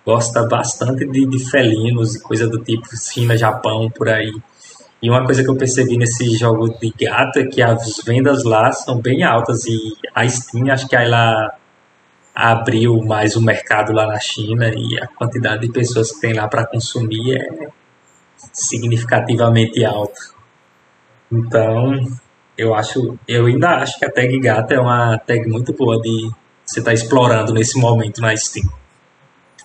gosta bastante de, de felinos e coisa do tipo, China, Japão, por aí. E uma coisa que eu percebi nesse jogo de gato é que as vendas lá são bem altas e a Steam, acho que ela abriu mais o mercado lá na China e a quantidade de pessoas que tem lá para consumir é significativamente alta. Então, eu acho, eu ainda acho que a tag gato é uma tag muito boa de você estar tá explorando nesse momento na Steam.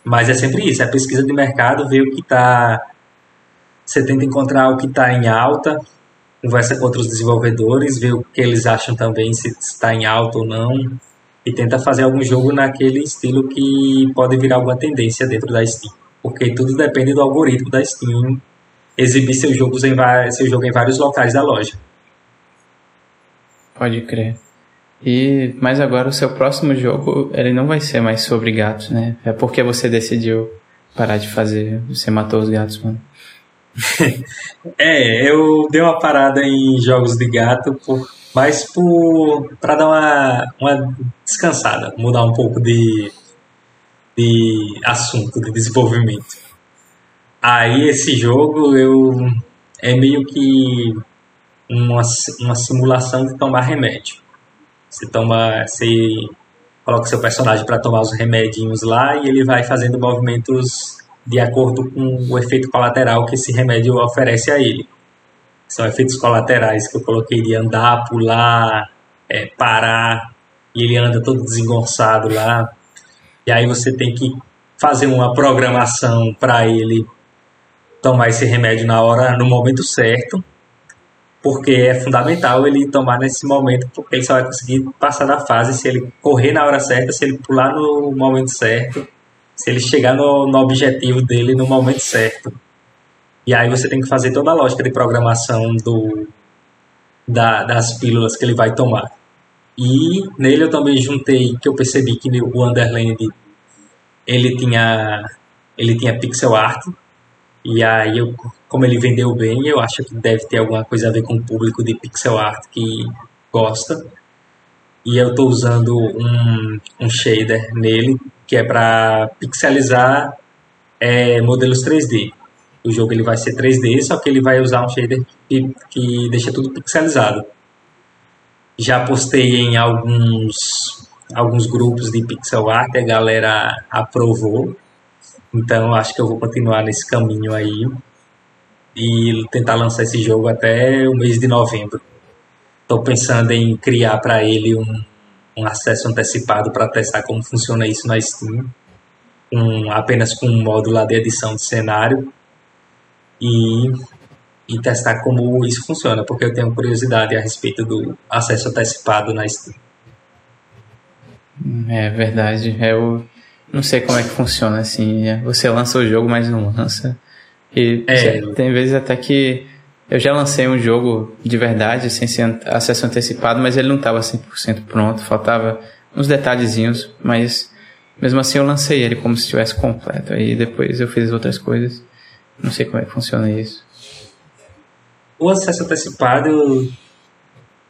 Mas é sempre isso, é a pesquisa de mercado, ver o que está. Você tenta encontrar o que está em alta, conversa com outros desenvolvedores, ver o que eles acham também, se está em alta ou não, e tenta fazer algum jogo naquele estilo que pode virar alguma tendência dentro da Steam. Porque tudo depende do algoritmo da Steam exibir seus jogos em, seu jogo em vários locais da loja. Pode crer. E mas agora o seu próximo jogo ele não vai ser mais sobre gatos, né? É porque você decidiu parar de fazer, você matou os gatos, mano. é, eu dei uma parada em jogos de gato, por, mas por para dar uma, uma descansada, mudar um pouco de, de assunto, de desenvolvimento. Aí esse jogo eu é meio que uma, uma simulação de tomar remédio. Você toma, você coloca seu personagem para tomar os remedinhos lá e ele vai fazendo movimentos de acordo com o efeito colateral que esse remédio oferece a ele. São efeitos colaterais que eu coloquei de andar, pular, é, parar, e ele anda todo desengonçado lá. E aí você tem que fazer uma programação para ele tomar esse remédio na hora, no momento certo, porque é fundamental ele tomar nesse momento, porque ele só vai conseguir passar da fase se ele correr na hora certa, se ele pular no momento certo, se ele chegar no, no objetivo dele no momento certo. E aí você tem que fazer toda a lógica de programação do, da, das pílulas que ele vai tomar. E nele eu também juntei que eu percebi que o Wonderland ele tinha ele tinha pixel art e aí eu como ele vendeu bem, eu acho que deve ter alguma coisa a ver com o público de pixel art que gosta. E eu estou usando um, um shader nele, que é para pixelizar é, modelos 3D. O jogo ele vai ser 3D, só que ele vai usar um shader que, que deixa tudo pixelizado. Já postei em alguns, alguns grupos de pixel art, a galera aprovou. Então acho que eu vou continuar nesse caminho aí e tentar lançar esse jogo até o mês de novembro. Estou pensando em criar para ele um, um acesso antecipado para testar como funciona isso na Steam, um, apenas com um módulo lá de edição de cenário e, e testar como isso funciona, porque eu tenho curiosidade a respeito do acesso antecipado na Steam. É verdade, eu não sei como é que funciona assim. Você lança o jogo, mas não lança. E é. tem vezes até que eu já lancei um jogo de verdade, sem acesso antecipado, mas ele não estava 100% pronto, faltava uns detalhezinhos, mas mesmo assim eu lancei ele como se estivesse completo. Aí depois eu fiz outras coisas. Não sei como é que funciona isso. O acesso antecipado, eu,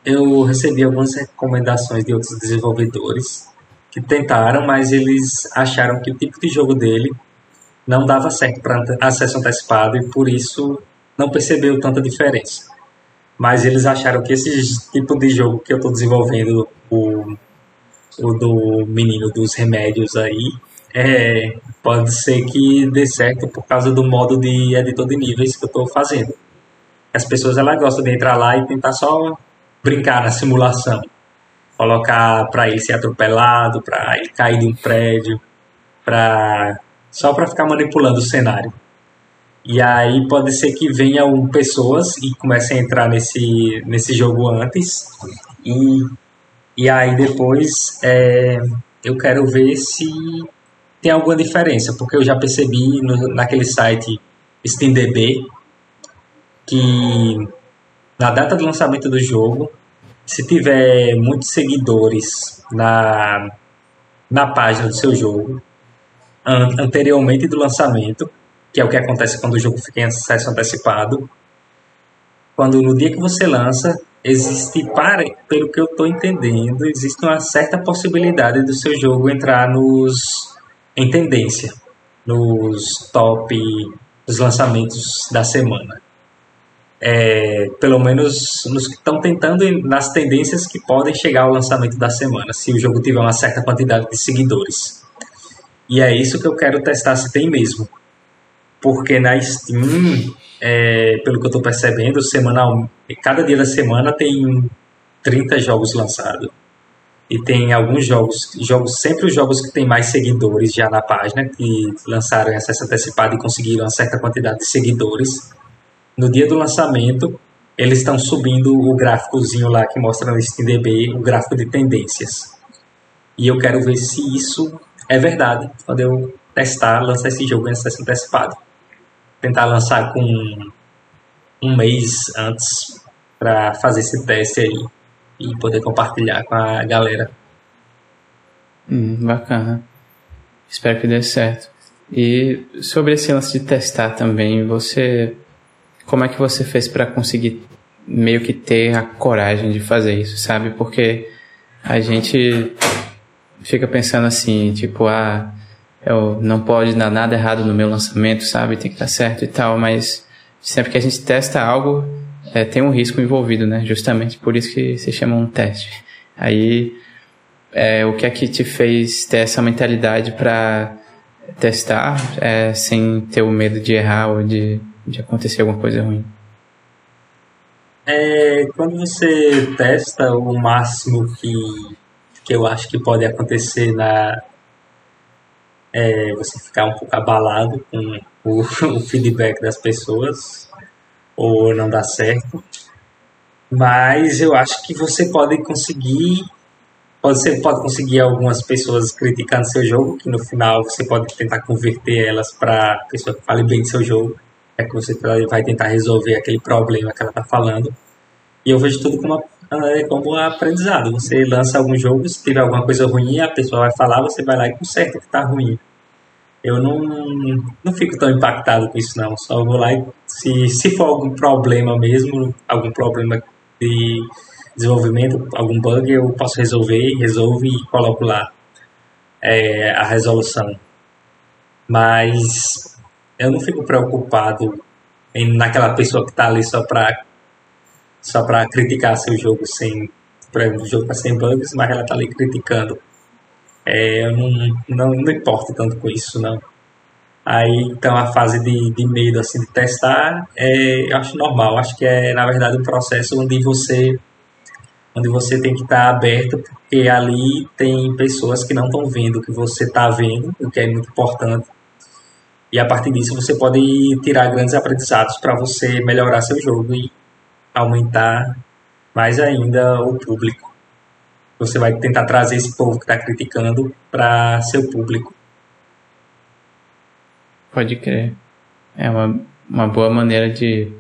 eu recebi algumas recomendações de outros desenvolvedores que tentaram, mas eles acharam que o tipo de jogo dele não dava certo para acesso antecipado e por isso não percebeu tanta diferença. Mas eles acharam que esse tipo de jogo que eu estou desenvolvendo, o, o do menino dos remédios aí, é, pode ser que dê certo por causa do modo de editor de níveis que eu estou fazendo. As pessoas elas gostam de entrar lá e tentar só brincar na simulação. Colocar para ele ser atropelado, para ele cair de um prédio, para só para ficar manipulando o cenário. E aí pode ser que venham pessoas e comecem a entrar nesse, nesse jogo antes. E, e aí depois é, eu quero ver se tem alguma diferença, porque eu já percebi no, naquele site SteamDB que na data de lançamento do jogo, se tiver muitos seguidores na, na página do seu jogo, an anteriormente do lançamento, que é o que acontece quando o jogo fica em acesso antecipado, quando no dia que você lança, existe, para, pelo que eu estou entendendo, existe uma certa possibilidade do seu jogo entrar nos em tendência, nos top dos lançamentos da semana é, pelo menos nos que estão tentando nas tendências que podem chegar ao lançamento da semana, se o jogo tiver uma certa quantidade de seguidores. E é isso que eu quero testar se tem mesmo. Porque na Steam, é, pelo que eu estou percebendo, semanal, cada dia da semana tem 30 jogos lançados. E tem alguns jogos, jogos sempre os jogos que têm mais seguidores já na página, que lançaram em acesso antecipado e conseguiram uma certa quantidade de seguidores no dia do lançamento, eles estão subindo o gráficozinho lá que mostra no SteamDB, o gráfico de tendências. E eu quero ver se isso é verdade quando eu testar, lançar esse jogo em acesso antecipado. Tentar lançar com um mês antes para fazer esse teste aí e poder compartilhar com a galera. Hum, bacana. Espero que dê certo. E sobre esse lance de testar também, você como é que você fez para conseguir meio que ter a coragem de fazer isso, sabe? Porque a gente fica pensando assim, tipo, ah, eu não pode dar nada errado no meu lançamento, sabe? Tem que estar certo e tal, mas sempre que a gente testa algo, é, tem um risco envolvido, né? Justamente por isso que se chama um teste. Aí, é, o que é que te fez ter essa mentalidade para testar é, sem ter o medo de errar ou de de acontecer alguma coisa ruim? É, quando você testa o máximo que, que eu acho que pode acontecer na é, você ficar um pouco abalado com o, o feedback das pessoas ou não dá certo. Mas eu acho que você pode conseguir você pode conseguir algumas pessoas criticando seu jogo, que no final você pode tentar converter elas para pessoa que fale bem do seu jogo é que você vai tentar resolver aquele problema que ela está falando. E eu vejo tudo como, é, como um aprendizado. Você lança algum jogo, se tiver alguma coisa ruim, a pessoa vai falar, você vai lá e conserta o que está ruim. Eu não, não fico tão impactado com isso, não. Só vou lá e, se, se for algum problema mesmo, algum problema de desenvolvimento, algum bug, eu posso resolver, resolvo e coloco lá é, a resolução. Mas eu não fico preocupado em, naquela pessoa que está ali só para só para criticar seu jogo sem o jogo tá sem bugs, mas ela está ali criticando. É, eu não, não, não importo tanto com isso, não. Aí, então, a fase de, de medo, assim, de testar, é, eu acho normal. Acho que é, na verdade, um processo onde você onde você tem que estar tá aberto, porque ali tem pessoas que não estão vendo o que você está vendo, o que é muito importante. E a partir disso você pode tirar grandes aprendizados para você melhorar seu jogo e aumentar mais ainda o público. Você vai tentar trazer esse povo que está criticando para seu público. Pode crer. É uma, uma boa maneira de,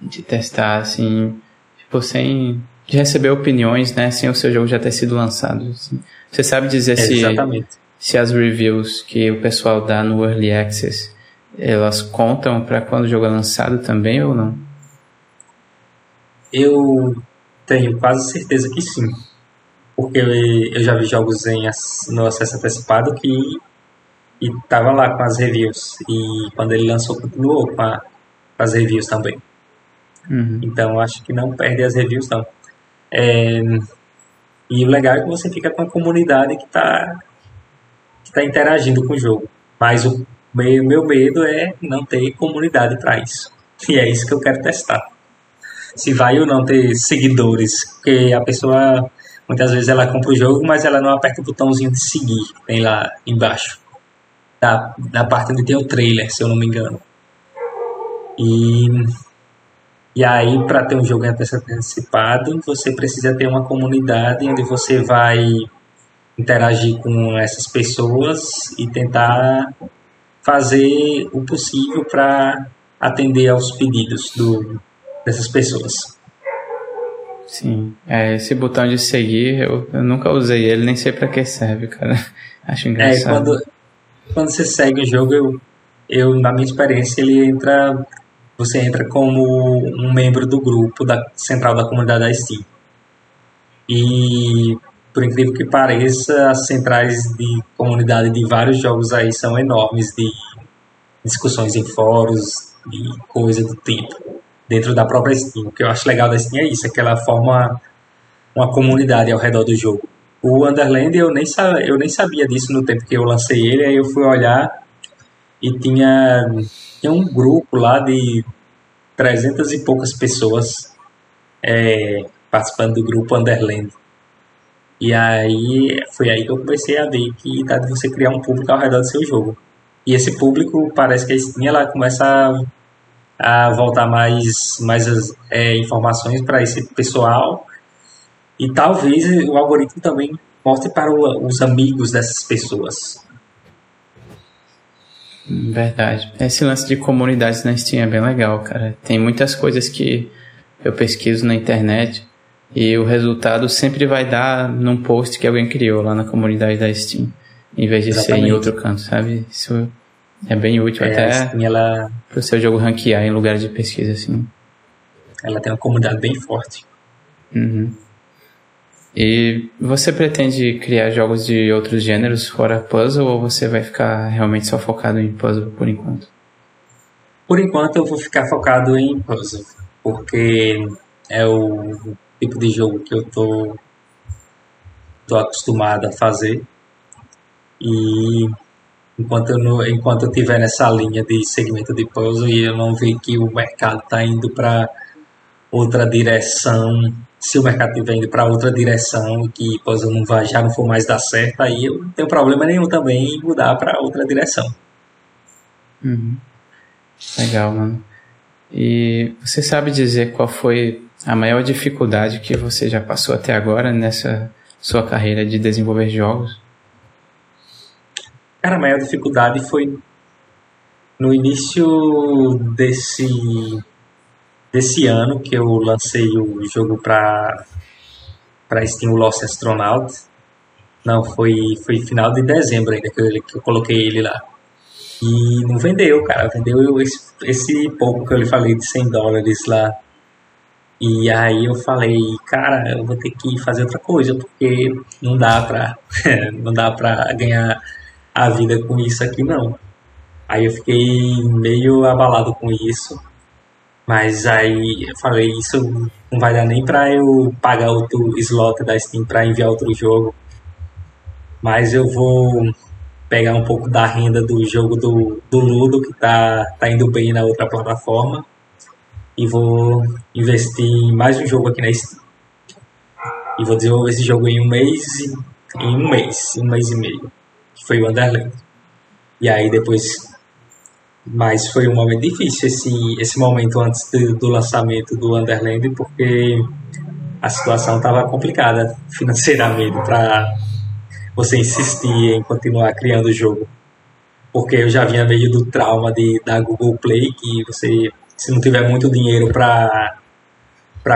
de testar, assim, tipo, sem de receber opiniões, né, sem o seu jogo já ter sido lançado. Assim. Você sabe dizer é, se exatamente se as reviews que o pessoal dá no Early Access, elas contam para quando o jogo é lançado também ou não? Eu tenho quase certeza que sim. Porque eu já vi jogos em, no acesso antecipado que e tava lá com as reviews. E quando ele lançou, continuou com, a, com as reviews também. Uhum. Então acho que não perde as reviews, não. É, e o legal é que você fica com a comunidade que está está interagindo com o jogo. Mas o meu, meu medo é não ter comunidade para isso. E é isso que eu quero testar. Se vai ou não ter seguidores, porque a pessoa muitas vezes ela compra o jogo, mas ela não aperta o botãozinho de seguir, tem lá embaixo. Da, da parte onde tem o trailer, se eu não me engano. E, e aí, para ter um jogo antecipado, você precisa ter uma comunidade onde você vai interagir com essas pessoas e tentar fazer o possível para atender aos pedidos do, dessas pessoas. Sim, é, esse botão de seguir, eu, eu nunca usei ele, nem sei para que serve, cara. Acho engraçado. É, quando, quando você segue o jogo, eu, eu, na minha experiência, ele entra. Você entra como um membro do grupo da central da comunidade da Steam. E por incrível que pareça, as centrais de comunidade de vários jogos aí são enormes de discussões em fóruns e coisa do tipo dentro da própria Steam. O que eu acho legal da Steam é isso, é que ela forma uma comunidade ao redor do jogo. O Underland eu nem, eu nem sabia disso no tempo que eu lancei ele, aí eu fui olhar e tinha, tinha um grupo lá de 300 e poucas pessoas é, participando do grupo Underland. E aí foi aí que eu comecei a ver que dá de você criar um público ao redor do seu jogo. E esse público parece que a Steam ela começa a, a voltar mais, mais é, informações para esse pessoal. E talvez o algoritmo também mostre para o, os amigos dessas pessoas. Verdade. Esse lance de comunidades na Steam é bem legal, cara. Tem muitas coisas que eu pesquiso na internet e o resultado sempre vai dar num post que alguém criou lá na comunidade da Steam, em vez de Exatamente. ser em outro canto, sabe? Isso é bem útil é, até ela... para o seu jogo ranquear em lugar de pesquisa, assim. Ela tem uma comunidade bem forte. Uhum. E você pretende criar jogos de outros gêneros fora puzzle ou você vai ficar realmente só focado em puzzle por enquanto? Por enquanto eu vou ficar focado em puzzle, porque é o tipo de jogo que eu tô, tô acostumado a fazer. E enquanto eu, não, enquanto eu tiver nessa linha de segmento de puzzle e eu não ver que o mercado está indo para outra direção, se o mercado estiver indo para outra direção que puzzle não vai, já não for mais dar certo, aí eu não tenho problema nenhum também em mudar para outra direção. Uhum. Legal, mano. E você sabe dizer qual foi a maior dificuldade que você já passou até agora nessa sua carreira de desenvolver jogos? Cara, a maior dificuldade foi no início desse desse ano que eu lancei o jogo para para Steam Lost Astronaut. Não, foi foi final de dezembro ainda que eu, que eu coloquei ele lá. E não vendeu, cara. Vendeu esse, esse pouco que eu lhe falei de 100 dólares lá e aí eu falei, cara, eu vou ter que fazer outra coisa, porque não dá pra, não dá pra ganhar a vida com isso aqui não. Aí eu fiquei meio abalado com isso, mas aí eu falei, isso não vai dar nem pra eu pagar outro slot da Steam pra enviar outro jogo. Mas eu vou pegar um pouco da renda do jogo do, do Ludo, que tá, tá indo bem na outra plataforma e vou investir em mais um jogo aqui na Steam. E vou desenvolver esse jogo em um mês, em um mês, um mês e meio, que foi o Underland. E aí depois, mas foi um momento difícil esse, esse momento antes do, do lançamento do Underland, porque a situação estava complicada financeiramente para você insistir em continuar criando o jogo. Porque eu já vinha meio do trauma de, da Google Play, que você se não tiver muito dinheiro para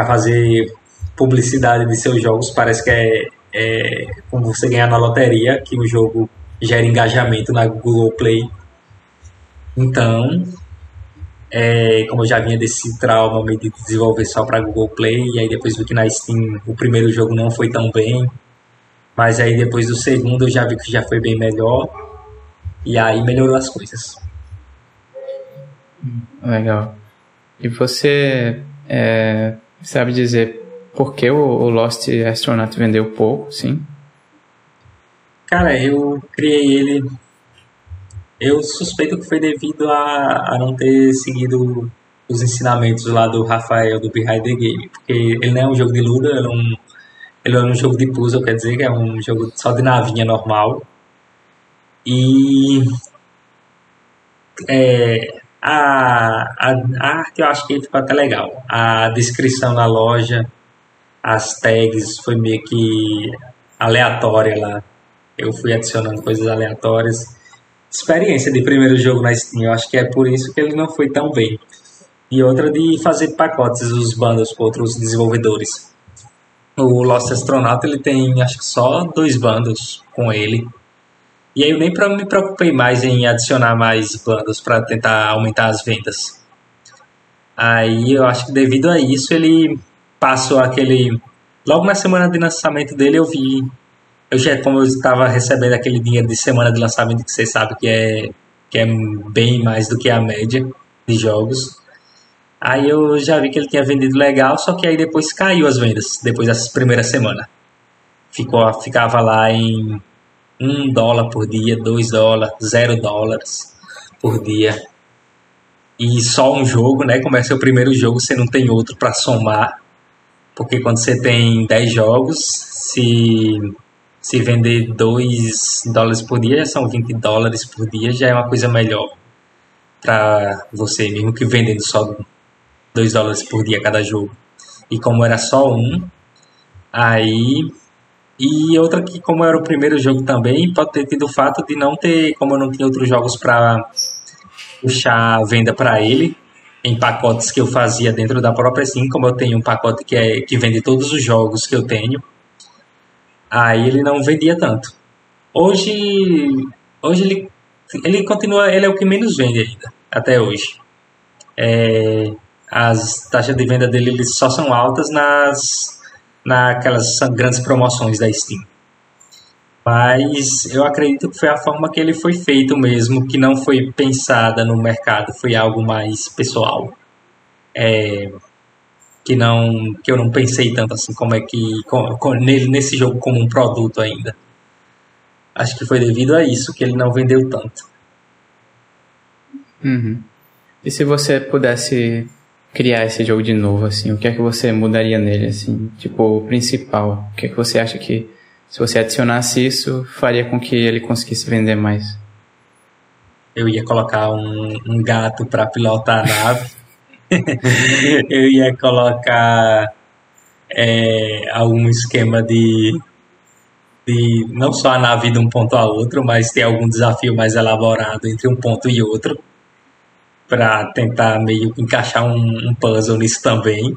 fazer publicidade de seus jogos, parece que é, é como você ganhar na loteria, que o jogo gera engajamento na Google Play. Então, é, como eu já vinha desse trauma de desenvolver só para Google Play, e aí depois vi que na Steam o primeiro jogo não foi tão bem, mas aí depois do segundo eu já vi que já foi bem melhor, e aí melhorou as coisas. Legal. E você é, sabe dizer por que o, o Lost Astronaut vendeu pouco, sim? Cara, eu criei ele. Eu suspeito que foi devido a, a não ter seguido os ensinamentos lá do Rafael do Behind the Game, porque ele não é um jogo de luta, ele é um, Ele é um jogo de puzzle, quer dizer, que é um jogo só de navinha normal. E é, a, a, a arte eu acho que ficou até legal. A descrição da loja, as tags foi meio que aleatória lá. Eu fui adicionando coisas aleatórias. Experiência de primeiro jogo na Steam, eu acho que é por isso que ele não foi tão bem. E outra de fazer pacotes, os bandos com outros desenvolvedores. O Lost Astronaut ele tem acho que só dois bandos com ele. E aí eu nem me preocupei mais em adicionar mais bandos para tentar aumentar as vendas. Aí eu acho que devido a isso ele passou aquele. Logo na semana de lançamento dele eu vi. Eu já, como eu estava recebendo aquele dinheiro de semana de lançamento que você sabe que é, que é bem mais do que a média de jogos. Aí eu já vi que ele tinha vendido legal, só que aí depois caiu as vendas, depois dessa primeira semana. Ficou, ficava lá em um dólar por dia, dois dólares, zero dólares por dia. E só um jogo, né? É seu primeiro jogo, você não tem outro para somar. Porque quando você tem 10 jogos, se, se vender 2 dólares por dia, são 20 dólares por dia, já é uma coisa melhor para você, mesmo que vendendo só 2 dólares por dia cada jogo. E como era só um, aí. E outra que, como era o primeiro jogo também, pode ter tido o fato de não ter, como eu não tinha outros jogos para puxar a venda para ele, em pacotes que eu fazia dentro da própria Steam, como eu tenho um pacote que, é, que vende todos os jogos que eu tenho, aí ele não vendia tanto. Hoje, hoje ele, ele continua, ele é o que menos vende ainda, até hoje. É, as taxas de venda dele só são altas nas naquelas grandes promoções da Steam. Mas eu acredito que foi a forma que ele foi feito mesmo, que não foi pensada no mercado, foi algo mais pessoal. É, que não que eu não pensei tanto assim como é que nele nesse jogo como um produto ainda. Acho que foi devido a isso que ele não vendeu tanto. Uhum. E se você pudesse criar esse jogo de novo, assim, o que é que você mudaria nele, assim? Tipo, o principal. O que é que você acha que, se você adicionasse isso, faria com que ele conseguisse vender mais? Eu ia colocar um, um gato para pilotar a nave. eu ia colocar é, algum esquema de, de não só a nave de um ponto a outro, mas ter algum desafio mais elaborado entre um ponto e outro para tentar meio encaixar um, um, puzzle nisso também.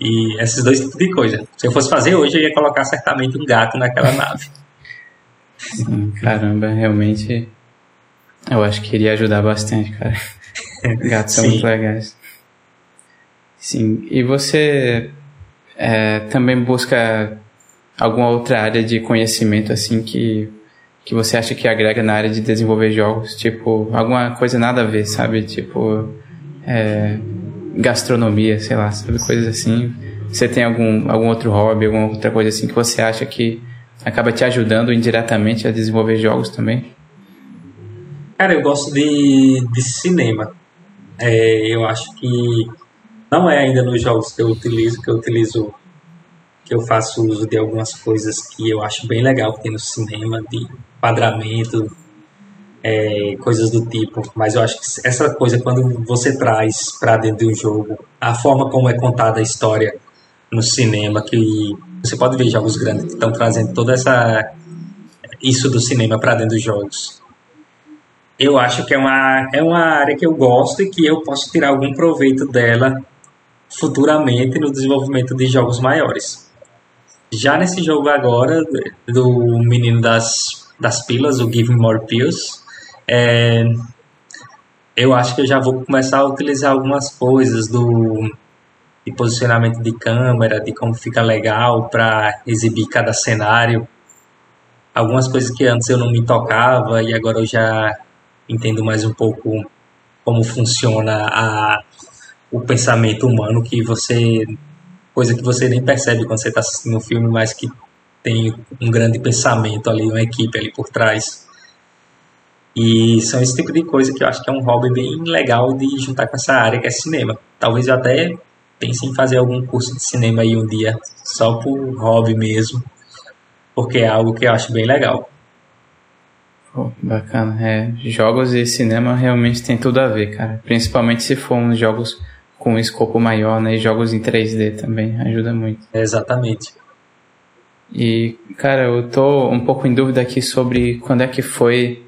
E esses dois tipos de coisa. Se eu fosse fazer hoje, eu ia colocar certamente um gato naquela nave. Sim, caramba, realmente eu acho que iria ajudar bastante, cara. Gatos são muito legais. Sim, e você é, também busca alguma outra área de conhecimento assim que que você acha que agrega na área de desenvolver jogos? Tipo, alguma coisa nada a ver, sabe? Tipo, é, gastronomia, sei lá, sabe? Coisas assim. Você tem algum, algum outro hobby, alguma outra coisa assim que você acha que acaba te ajudando indiretamente a desenvolver jogos também? Cara, eu gosto de, de cinema. É, eu acho que não é ainda nos jogos que eu utilizo, que eu utilizo que eu faço uso de algumas coisas que eu acho bem legal que tem no cinema, de enquadramento, é, coisas do tipo. Mas eu acho que essa coisa, quando você traz para dentro de um jogo, a forma como é contada a história no cinema, que você pode ver jogos grandes que estão trazendo toda essa isso do cinema para dentro dos jogos. Eu acho que é uma, é uma área que eu gosto e que eu posso tirar algum proveito dela futuramente no desenvolvimento de jogos maiores. Já nesse jogo agora, do menino das, das pilas, o Give Me More Pills, é, eu acho que eu já vou começar a utilizar algumas coisas do de posicionamento de câmera, de como fica legal para exibir cada cenário. Algumas coisas que antes eu não me tocava e agora eu já entendo mais um pouco como funciona a, o pensamento humano que você coisa que você nem percebe quando você está assistindo um filme, mas que tem um grande pensamento ali, uma equipe ali por trás. E são esse tipo de coisa que eu acho que é um hobby bem legal de juntar com essa área que é cinema. Talvez eu até pense em fazer algum curso de cinema aí um dia, só por hobby mesmo, porque é algo que eu acho bem legal. Pô, bacana. É, jogos e cinema realmente tem tudo a ver, cara. Principalmente se for uns jogos com um escopo maior, né? E jogos em 3D também ajuda muito. exatamente. E, cara, eu tô um pouco em dúvida aqui sobre quando é que foi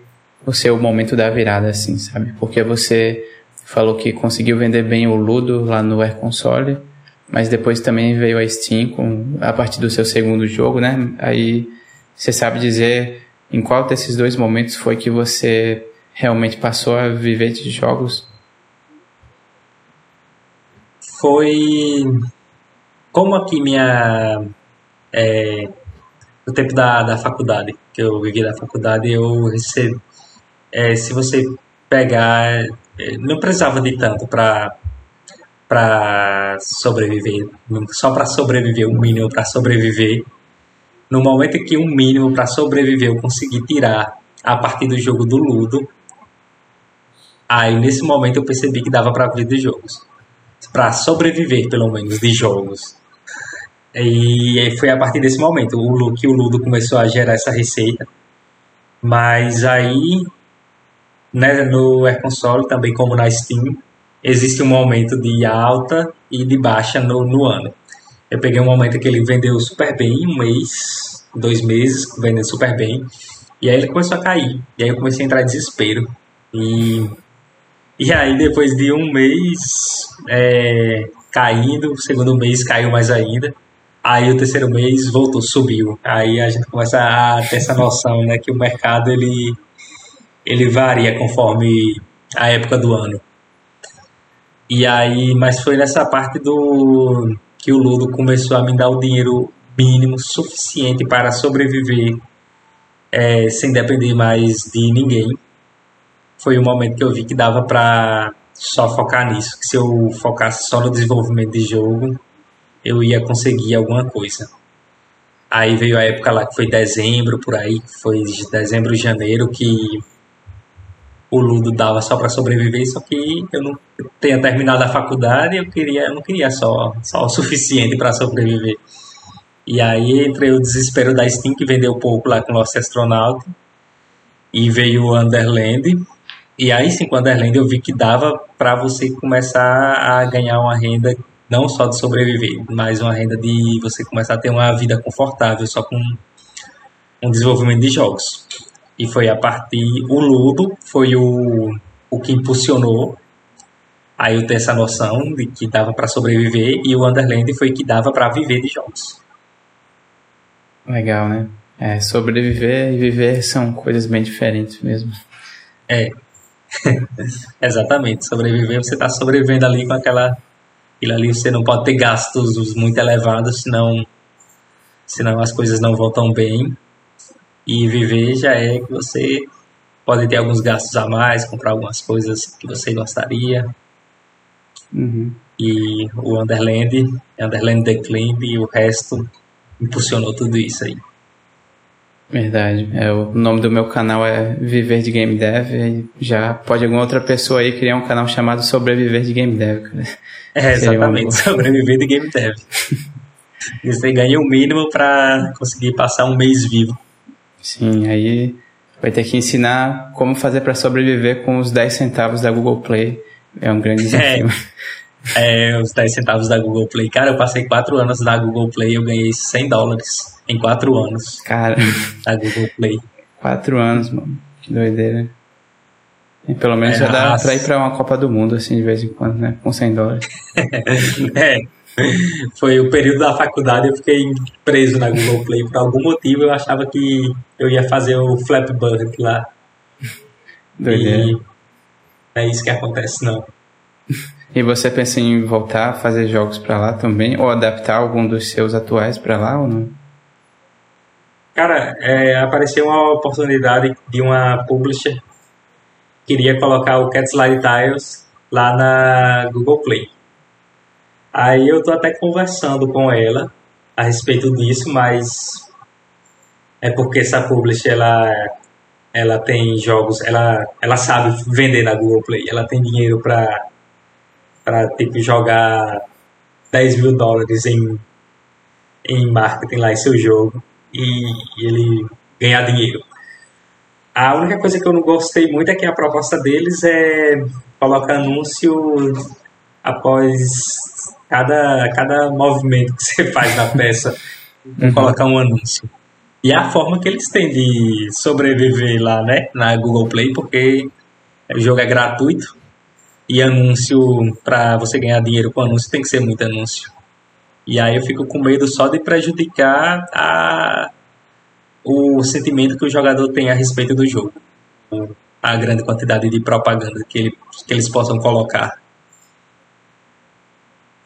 o seu momento da virada, assim, sabe? Porque você falou que conseguiu vender bem o Ludo lá no Air Console, mas depois também veio a Steam com, a partir do seu segundo jogo, né? Aí você sabe dizer em qual desses dois momentos foi que você realmente passou a viver de jogos? Foi como aqui minha é, no tempo da, da faculdade que eu vivi da faculdade eu recebi é, se você pegar é, não precisava de tanto para para sobreviver só para sobreviver o mínimo para sobreviver no momento que um mínimo para sobreviver eu consegui tirar a partir do jogo do Ludo, aí nesse momento eu percebi que dava para viver de jogos. Para sobreviver, pelo menos, de jogos. E foi a partir desse momento que o Ludo começou a gerar essa receita. Mas aí, né, no Air Console, também como na Steam, existe um momento de alta e de baixa no, no ano. Eu peguei um momento que ele vendeu super bem, um mês, dois meses, vendendo super bem. E aí ele começou a cair. E aí eu comecei a entrar em desespero. E, e aí depois de um mês é, caindo, o segundo mês caiu mais ainda. Aí o terceiro mês voltou, subiu. Aí a gente começa a ter essa noção, né, que o mercado ele ele varia conforme a época do ano. E aí, mas foi nessa parte do que o Ludo começou a me dar o dinheiro mínimo suficiente para sobreviver é, sem depender mais de ninguém. Foi o momento que eu vi que dava para só focar nisso, que se eu focasse só no desenvolvimento de jogo, eu ia conseguir alguma coisa. Aí veio a época lá que foi dezembro, por aí, foi de dezembro, janeiro, que o Ludo dava só para sobreviver, só que eu não tinha terminado a faculdade, eu queria, eu não queria só, só o suficiente para sobreviver. E aí entrei o desespero da Steam que vendeu pouco lá com o Lost Astronaut e veio o Underland. E aí sim, com o Underland eu vi que dava para você começar a ganhar uma renda não só de sobreviver, mas uma renda de você começar a ter uma vida confortável só com um desenvolvimento de jogos. E foi a partir. O Ludo foi o, o que impulsionou. Aí eu ter essa noção de que dava para sobreviver. E o Underland foi que dava para viver de jogos. Legal, né? É, sobreviver e viver são coisas bem diferentes mesmo. É. Exatamente. Sobreviver, você está sobrevivendo ali com aquela. Aquilo ali você não pode ter gastos muito elevados, senão, senão as coisas não vão tão bem. E viver já é que você pode ter alguns gastos a mais, comprar algumas coisas que você gostaria. Uhum. E o Underland, Underland Decline e o resto impulsionou tudo isso aí. Verdade. É, o nome do meu canal é Viver de Game Dev. já pode alguma outra pessoa aí criar um canal chamado Sobreviver de Game Dev. É, exatamente, Sobreviver de Game Dev. e você ganha o mínimo para conseguir passar um mês vivo. Sim, aí vai ter que ensinar como fazer para sobreviver com os 10 centavos da Google Play. É um grande desafio. É, é, os 10 centavos da Google Play. Cara, eu passei 4 anos da Google Play e eu ganhei 100 dólares em 4 anos. Cara. Da Google Play. 4 anos, mano. Que doideira. E pelo menos é, já dá pra ir pra uma Copa do Mundo, assim, de vez em quando, né? Com 100 dólares. é. Foi o período da faculdade, eu fiquei preso na Google Play. Por algum motivo eu achava que eu ia fazer o Flap Burger lá. Doideira. E é isso que acontece, não. E você pensa em voltar a fazer jogos para lá também? Ou adaptar algum dos seus atuais para lá ou não? Cara, é, apareceu uma oportunidade de uma publisher que queria colocar o Cat Slide Tiles lá na Google Play. Aí eu tô até conversando com ela a respeito disso, mas é porque essa publisher ela ela tem jogos, ela ela sabe vender na Google Play, ela tem dinheiro para para tipo jogar 10 mil dólares em, em marketing lá em seu jogo e, e ele ganhar dinheiro. A única coisa que eu não gostei muito é que a proposta deles é colocar anúncio após cada, cada movimento que você faz na peça, uhum. colocar um anúncio. E a forma que eles têm de sobreviver lá, né, na Google Play, porque o jogo é gratuito e anúncio para você ganhar dinheiro com anúncio tem que ser muito anúncio. E aí eu fico com medo só de prejudicar a, o sentimento que o jogador tem a respeito do jogo. A grande quantidade de propaganda que, ele, que eles possam colocar.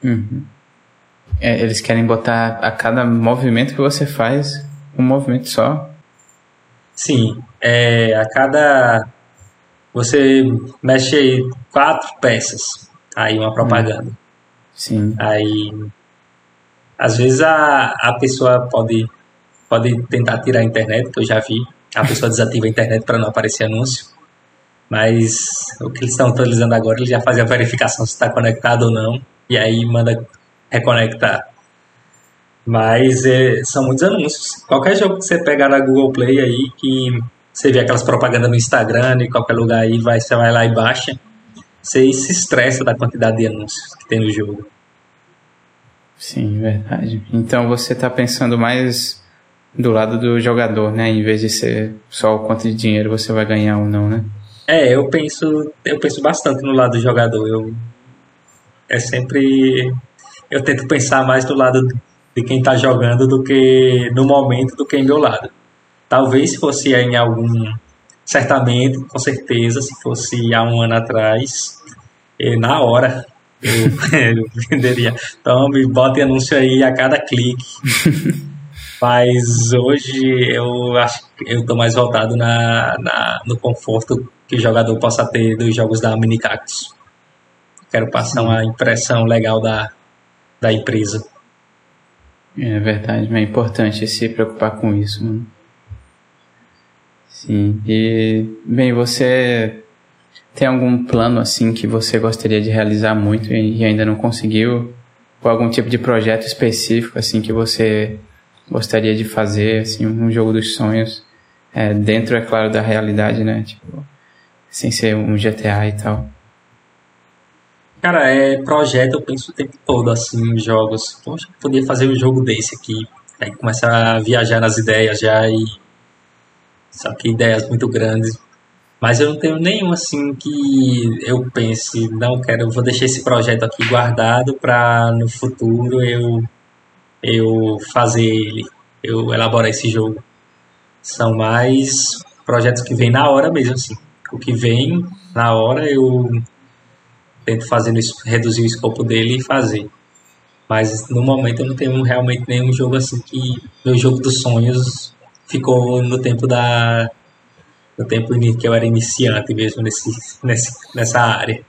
Uhum. É, eles querem botar a cada movimento que você faz um movimento só? Sim. É, a cada. Você mexe quatro peças. Aí uma propaganda. Sim. Aí. Às vezes a, a pessoa pode, pode tentar tirar a internet, que eu já vi. A pessoa desativa a internet para não aparecer anúncio. Mas o que eles estão atualizando agora, ele já faz a verificação se está conectado ou não e aí manda reconectar. Mas é, são muitos anúncios. Qualquer jogo que você pegar na Google Play aí, que você vê aquelas propagandas no Instagram, em qualquer lugar aí, vai, você vai lá e baixa, você se estressa da quantidade de anúncios que tem no jogo. Sim, verdade. Então você está pensando mais do lado do jogador, né? Em vez de ser só o quanto de dinheiro você vai ganhar ou não, né? É, eu penso, eu penso bastante no lado do jogador. Eu é sempre. Eu tento pensar mais do lado de quem está jogando do que no momento do que em meu lado. Talvez se fosse em algum. Certamente, com certeza, se fosse há um ano atrás, na hora eu, eu venderia. Então, me bota anúncio aí a cada clique. Mas hoje eu acho que eu estou mais voltado na, na, no conforto que o jogador possa ter dos jogos da Mini Cactus. Quero passar uma impressão legal da, da empresa. É verdade, é importante se preocupar com isso. Né? Sim. E, bem, você tem algum plano assim que você gostaria de realizar muito e ainda não conseguiu? Ou algum tipo de projeto específico assim que você gostaria de fazer, assim, um jogo dos sonhos, é, dentro, é claro, da realidade, né? Tipo, sem ser um GTA e tal. Cara, é projeto, eu penso o tempo todo, assim, em jogos. Poxa, podia fazer um jogo desse aqui. Aí começa a viajar nas ideias já e. Só que ideias muito grandes. Mas eu não tenho nenhum assim que eu pense, não quero, vou deixar esse projeto aqui guardado para no futuro eu eu fazer ele, eu elaborar esse jogo. São mais projetos que vêm na hora mesmo, assim. O que vem na hora eu tento fazer reduzir o escopo dele e fazer. Mas no momento eu não tenho realmente nenhum jogo assim que meu jogo dos sonhos ficou no tempo da no tempo que eu era iniciante mesmo nesse, nesse nessa área.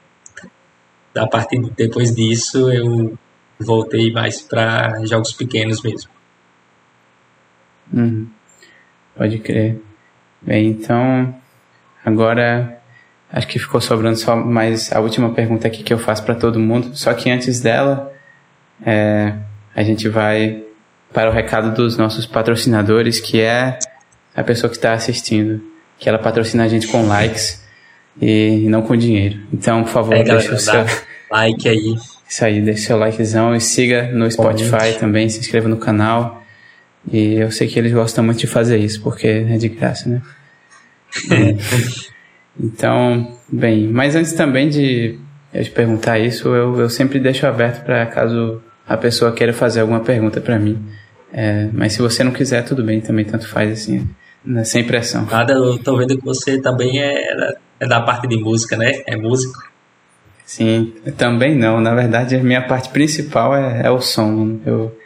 Da parte depois disso eu voltei mais para jogos pequenos mesmo. Uhum. Pode crer. Bem, então agora Acho que ficou sobrando só mais a última pergunta aqui que eu faço para todo mundo. Só que antes dela, é, a gente vai para o recado dos nossos patrocinadores, que é a pessoa que está assistindo, que ela patrocina a gente com likes e não com dinheiro. Então, por favor, é, deixa o seu like aí. Isso aí, deixa o seu likezão e siga no Spotify também, se inscreva no canal. E eu sei que eles gostam muito de fazer isso, porque é de graça, né? É. Então, bem, mas antes também de eu te perguntar isso, eu, eu sempre deixo aberto para caso a pessoa queira fazer alguma pergunta para mim. É, mas se você não quiser, tudo bem, também tanto faz assim, né, sem pressão. Nada, eu tô vendo que você também é, é da parte de música, né? É músico. Sim, também não. Na verdade, a minha parte principal é, é o som. Eu,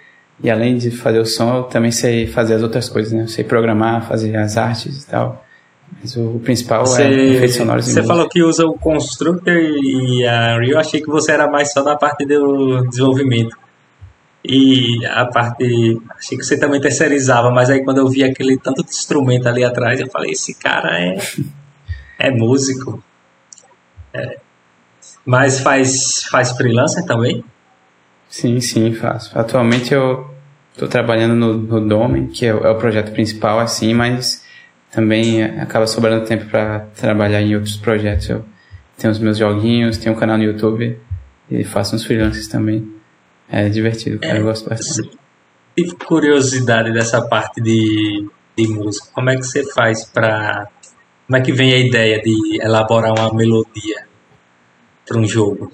e além de fazer o som, eu também sei fazer as outras coisas, né? Eu sei programar, fazer as artes e tal. Mas o principal você, é efeitos sonoros Você falou que usa o Constructor e a Unreal. Achei que você era mais só da parte do desenvolvimento. E a parte. Achei que você também terceirizava, mas aí quando eu vi aquele tanto de instrumento ali atrás, eu falei: esse cara é, é músico. É. Mas faz, faz freelancer também? Sim, sim, faço. Atualmente eu estou trabalhando no, no Domen, que é, é, o projeto principal, assim, mas também acaba sobrando tempo para trabalhar em outros projetos. Eu tenho os meus joguinhos, tenho um canal no YouTube e faço uns freelances também. É divertido, cara, é, eu gosto bastante. Tive curiosidade dessa parte de, de música. Como é que você faz para. Como é que vem a ideia de elaborar uma melodia para um jogo?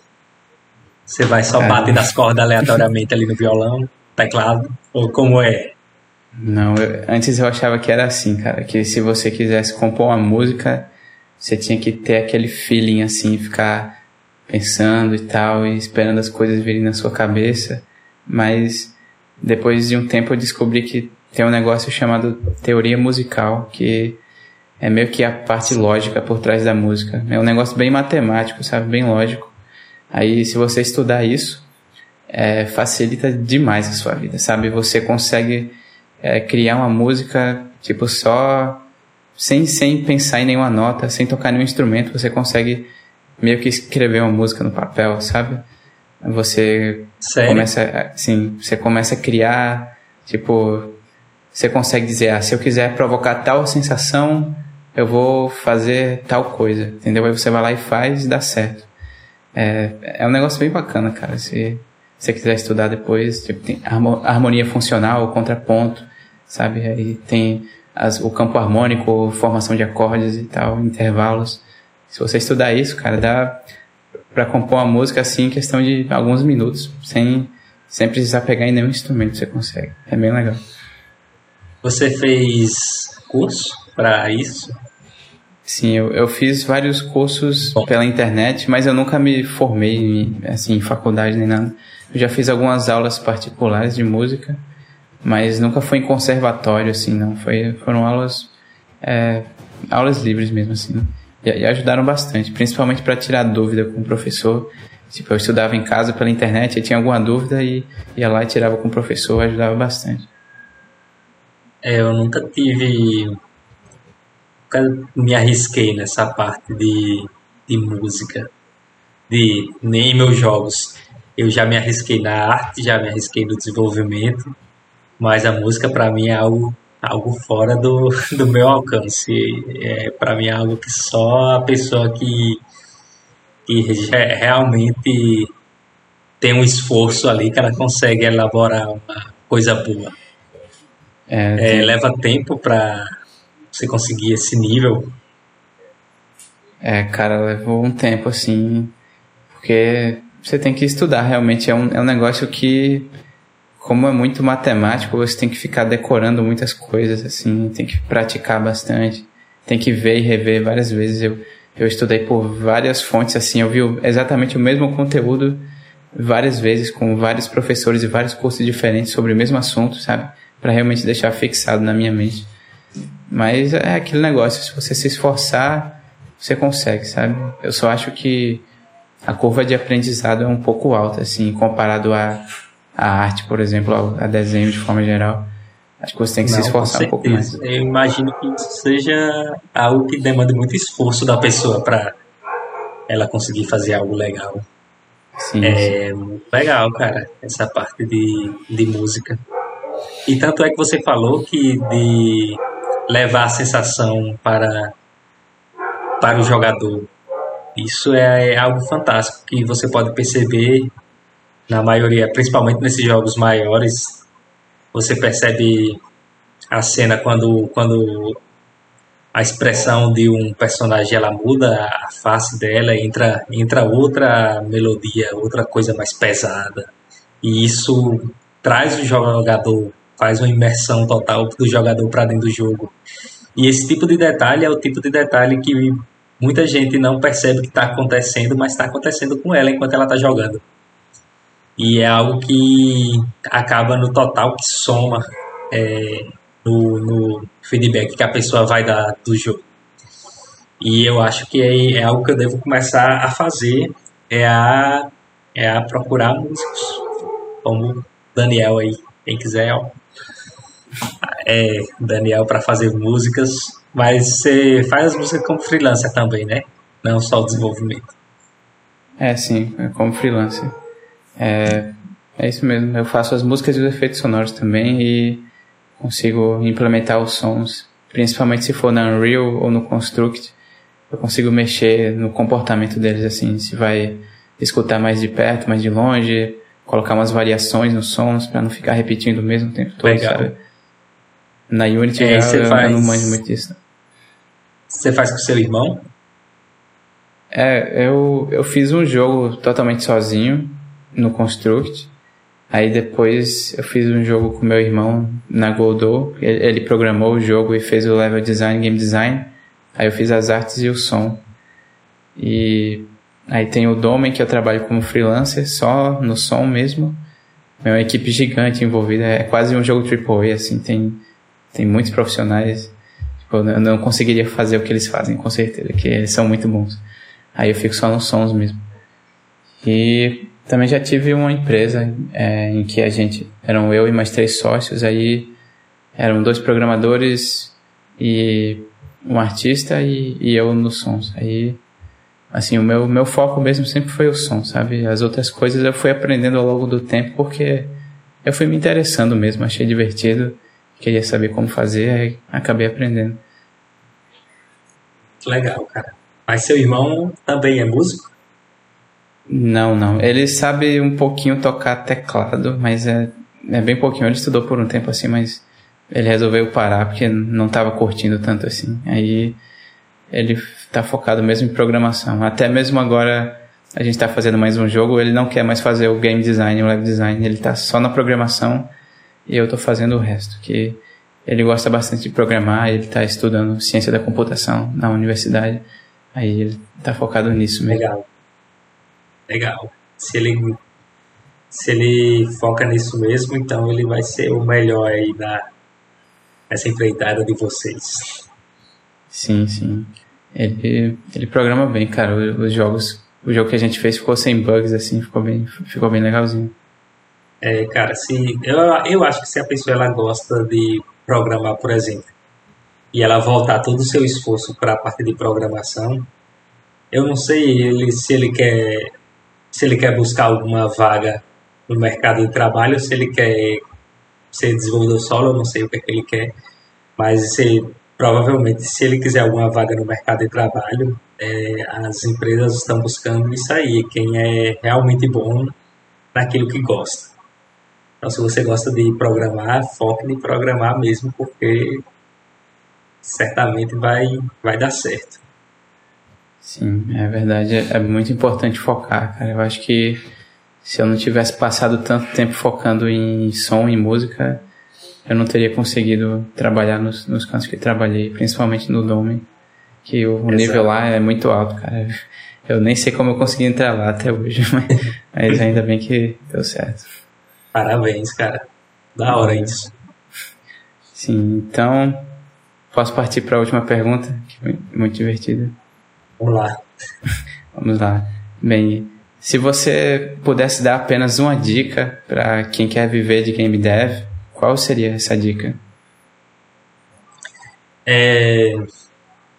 Você vai só é. bater nas cordas aleatoriamente ali no violão, teclado? Ou como é? Não, eu, antes eu achava que era assim, cara, que se você quisesse compor uma música, você tinha que ter aquele feeling assim, ficar pensando e tal, e esperando as coisas virem na sua cabeça. Mas depois de um tempo eu descobri que tem um negócio chamado teoria musical, que é meio que a parte lógica por trás da música. É um negócio bem matemático, sabe? Bem lógico. Aí, se você estudar isso, é, facilita demais a sua vida, sabe? Você consegue é, criar uma música, tipo, só sem, sem pensar em nenhuma nota, sem tocar nenhum instrumento, você consegue meio que escrever uma música no papel, sabe? Você Sério? começa, assim, você começa a criar, tipo, você consegue dizer, ah, se eu quiser provocar tal sensação, eu vou fazer tal coisa, entendeu? Aí você vai lá e faz e dá certo. É, é um negócio bem bacana, cara. Se você quiser estudar depois, tipo, tem harmonia funcional, contraponto, sabe? Aí tem as, o campo harmônico, formação de acordes e tal, intervalos. Se você estudar isso, cara, dá para compor uma música assim em questão de alguns minutos, sem, sem precisar pegar em nenhum instrumento, você consegue. É bem legal. Você fez curso para isso? Sim, eu, eu fiz vários cursos Bom. pela internet, mas eu nunca me formei em, assim, em faculdade nem nada. Eu já fiz algumas aulas particulares de música, mas nunca foi em conservatório, assim, não. Foi, foram aulas, é, aulas livres mesmo, assim. E, e ajudaram bastante, principalmente para tirar dúvida com o professor. Tipo, eu estudava em casa pela internet, e tinha alguma dúvida e ia lá e tirava com o professor, ajudava bastante. É, eu nunca tive nunca me arrisquei nessa parte de, de música, de nem meus jogos. Eu já me arrisquei na arte, já me arrisquei no desenvolvimento, mas a música para mim é algo algo fora do, do meu alcance. É, para mim é algo que só a pessoa que, que realmente tem um esforço ali que ela consegue elaborar uma coisa boa. É, é, leva tempo para você conseguir esse nível? É, cara, levou um tempo assim, porque você tem que estudar realmente. É um, é um negócio que, como é muito matemático, você tem que ficar decorando muitas coisas, assim, tem que praticar bastante, tem que ver e rever várias vezes. Eu, eu estudei por várias fontes, assim, eu vi exatamente o mesmo conteúdo várias vezes com vários professores e vários cursos diferentes sobre o mesmo assunto, sabe? Para realmente deixar fixado na minha mente. Mas é aquele negócio, se você se esforçar, você consegue, sabe? Eu só acho que a curva de aprendizado é um pouco alta, assim, comparado à, à arte, por exemplo, a desenho de forma geral. Acho que você tem que Não, se esforçar um pouco mais. Eu imagino que isso seja algo que demanda muito esforço da pessoa para ela conseguir fazer algo legal. Sim, é sim. legal, cara, essa parte de, de música. E tanto é que você falou que de levar a sensação para, para o jogador. Isso é, é algo fantástico que você pode perceber na maioria, principalmente nesses jogos maiores. Você percebe a cena quando, quando a expressão de um personagem ela muda a face dela entra entra outra melodia outra coisa mais pesada e isso traz o jogador faz uma imersão total do jogador para dentro do jogo. E esse tipo de detalhe é o tipo de detalhe que muita gente não percebe que está acontecendo, mas está acontecendo com ela enquanto ela está jogando. E é algo que acaba no total, que soma é, no, no, feedback que a pessoa vai dar do jogo. E eu acho que é, é algo que eu devo começar a fazer, é a, é a procurar músicos, como Daniel aí, quem quiser, ó, é, Daniel para fazer músicas, mas você faz as músicas como freelancer também, né? Não só o desenvolvimento. É, sim, é como freelancer. É, É isso mesmo. Eu faço as músicas e os efeitos sonoros também e consigo implementar os sons, principalmente se for na Unreal ou no Construct. Eu consigo mexer no comportamento deles assim, se vai escutar mais de perto, mais de longe, colocar umas variações nos sons para não ficar repetindo o mesmo tempo todo, Legal. sabe? Na Unity é, já, eu, faz... não manjo muito disso. Você faz com seu irmão? É, eu, eu fiz um jogo totalmente sozinho no Construct. Aí depois eu fiz um jogo com meu irmão na Godot. Ele, programou o jogo e fez o level design, game design. Aí eu fiz as artes e o som. E aí tem o Domen que eu trabalho como freelancer, só no som mesmo. É uma equipe gigante envolvida, é quase um jogo AAA, assim, tem, tem muitos profissionais. Tipo, eu não conseguiria fazer o que eles fazem, com certeza, que eles são muito bons. Aí eu fico só nos sons mesmo. E também já tive uma empresa é, em que a gente, eram eu e mais três sócios, aí eram dois programadores e um artista e, e eu nos sons. Aí, assim, o meu, meu foco mesmo sempre foi o som, sabe? As outras coisas eu fui aprendendo ao longo do tempo porque eu fui me interessando mesmo, achei divertido, queria saber como fazer, aí acabei aprendendo. Legal, cara. Mas seu irmão também é músico? Não, não. Ele sabe um pouquinho tocar teclado, mas é, é bem pouquinho. Ele estudou por um tempo assim, mas ele resolveu parar porque não estava curtindo tanto assim. Aí ele está focado mesmo em programação. Até mesmo agora a gente está fazendo mais um jogo, ele não quer mais fazer o game design, o web design, ele está só na programação e eu estou fazendo o resto. Que ele gosta bastante de programar, ele está estudando ciência da computação na universidade. Aí ele tá focado nisso mesmo. Legal. Legal. Se ele, se ele foca nisso mesmo, então ele vai ser o melhor aí da, nessa empreitada de vocês. Sim, sim. Ele, ele programa bem, cara. Os jogos, o jogo que a gente fez ficou sem bugs, assim, ficou bem, ficou bem legalzinho. É, cara, se, eu, eu acho que se a pessoa ela gosta de programar, por exemplo, e ela voltar todo o seu esforço para a parte de programação, eu não sei ele, se ele quer se ele quer buscar alguma vaga no mercado de trabalho, se ele quer ser desenvolvedor solo, eu não sei o que, é que ele quer, mas se, provavelmente se ele quiser alguma vaga no mercado de trabalho, é, as empresas estão buscando isso aí, quem é realmente bom naquilo que gosta. Então, se você gosta de programar, foque em programar mesmo, porque certamente vai, vai dar certo. Sim, é verdade. É muito importante focar, cara. Eu acho que se eu não tivesse passado tanto tempo focando em som e música, eu não teria conseguido trabalhar nos, nos cantos que trabalhei, principalmente no Dome, que o, o nível lá é muito alto, cara. Eu nem sei como eu consegui entrar lá até hoje, mas, mas ainda bem que deu certo. Parabéns, cara. Da hora isso. Sim, então Posso partir para a última pergunta? Que foi muito divertida. Vamos lá. Vamos lá. Bem, se você pudesse dar apenas uma dica para quem quer viver de game dev, qual seria essa dica? É,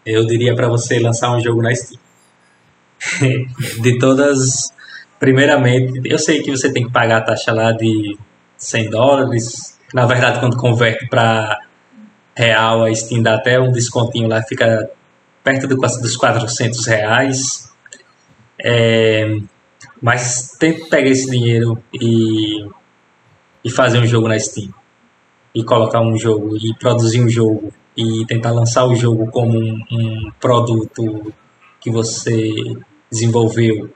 eu diria para você lançar um jogo na Steam. de todas, primeiramente, eu sei que você tem que pagar a taxa lá de 100 dólares. Na verdade, quando converte para real, a Steam dá até um descontinho lá, fica perto dos 400 reais. É, mas tente pegar esse dinheiro e, e fazer um jogo na Steam. E colocar um jogo, e produzir um jogo, e tentar lançar o jogo como um, um produto que você desenvolveu.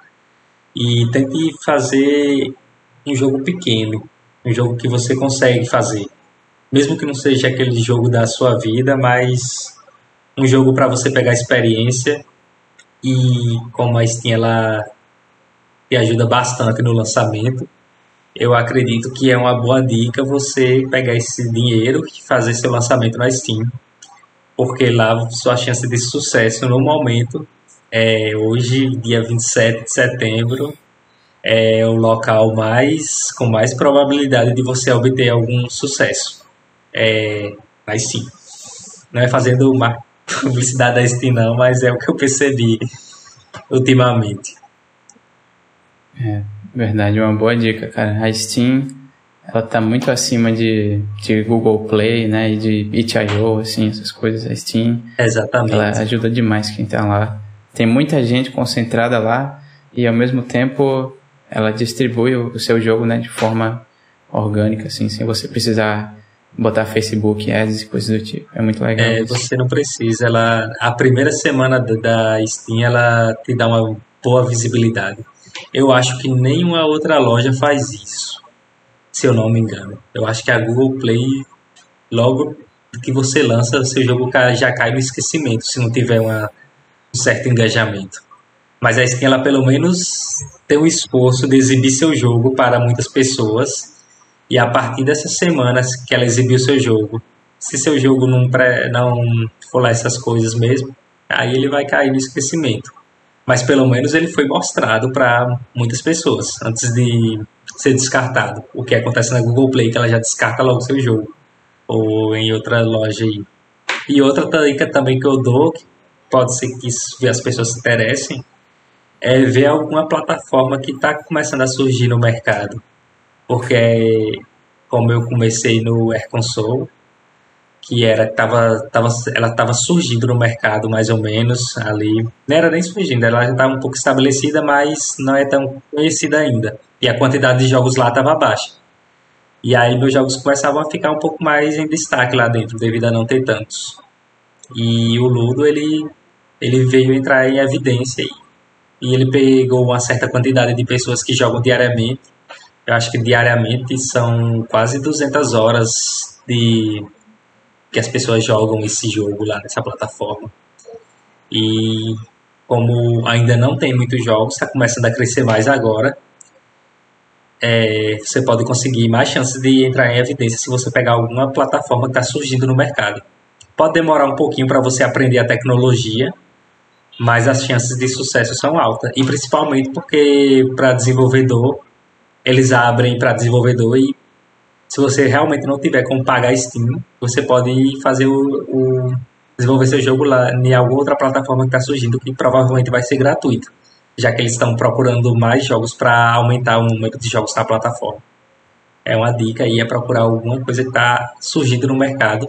E tente fazer um jogo pequeno, um jogo que você consegue fazer mesmo que não seja aquele jogo da sua vida, mas um jogo para você pegar experiência e como a Steam ela te ajuda bastante no lançamento, eu acredito que é uma boa dica você pegar esse dinheiro e fazer seu lançamento na Steam, porque lá sua chance de sucesso no momento é hoje, dia 27 de setembro, é o local mais com mais probabilidade de você obter algum sucesso. É, mas sim. Não é fazendo uma publicidade da Steam, não, mas é o que eu percebi ultimamente. É, Verdade, uma boa dica, cara. A Steam, ela tá muito acima de, de Google Play, né, e de itch.io, assim, essas coisas. A Steam, Exatamente. ela ajuda demais quem tá lá. Tem muita gente concentrada lá e ao mesmo tempo ela distribui o, o seu jogo, né, de forma orgânica, assim, sem você precisar botar Facebook, ads e coisas do tipo. É muito legal. É, você não precisa. Ela, a primeira semana da Steam, ela te dá uma boa visibilidade. Eu acho que nenhuma outra loja faz isso, se eu não me engano. Eu acho que a Google Play, logo que você lança, o seu jogo já cai no esquecimento, se não tiver uma, um certo engajamento. Mas a Steam, ela pelo menos tem o esforço de exibir seu jogo para muitas pessoas. E a partir dessas semanas que ela exibiu seu jogo, se seu jogo não, pré, não for lá essas coisas mesmo, aí ele vai cair no esquecimento mas pelo menos ele foi mostrado para muitas pessoas antes de ser descartado. O que acontece na Google Play, que ela já descarta logo seu jogo, ou em outra loja aí. E outra dica também que eu dou, que pode ser que as pessoas se interessem, é ver alguma plataforma que está começando a surgir no mercado. Porque, como eu comecei no Air Console, que era tava, tava, ela estava surgindo no mercado mais ou menos ali. Não era nem surgindo, ela já estava um pouco estabelecida, mas não é tão conhecida ainda. E a quantidade de jogos lá estava baixa. E aí meus jogos começavam a ficar um pouco mais em destaque lá dentro, devido a não ter tantos. E o Ludo ele, ele veio entrar em evidência aí. E ele pegou uma certa quantidade de pessoas que jogam diariamente. Eu acho que diariamente são quase 200 horas de que as pessoas jogam esse jogo lá nessa plataforma. E como ainda não tem muitos jogos, está começando a crescer mais agora, é, você pode conseguir mais chances de entrar em evidência se você pegar alguma plataforma que está surgindo no mercado. Pode demorar um pouquinho para você aprender a tecnologia, mas as chances de sucesso são altas. E principalmente porque para desenvolvedor, eles abrem para desenvolvedor e se você realmente não tiver como pagar Steam, você pode fazer o, o desenvolver seu jogo lá em alguma outra plataforma que está surgindo, que provavelmente vai ser gratuito, já que eles estão procurando mais jogos para aumentar o número de jogos na plataforma. É uma dica aí, é procurar alguma coisa que está surgindo no mercado,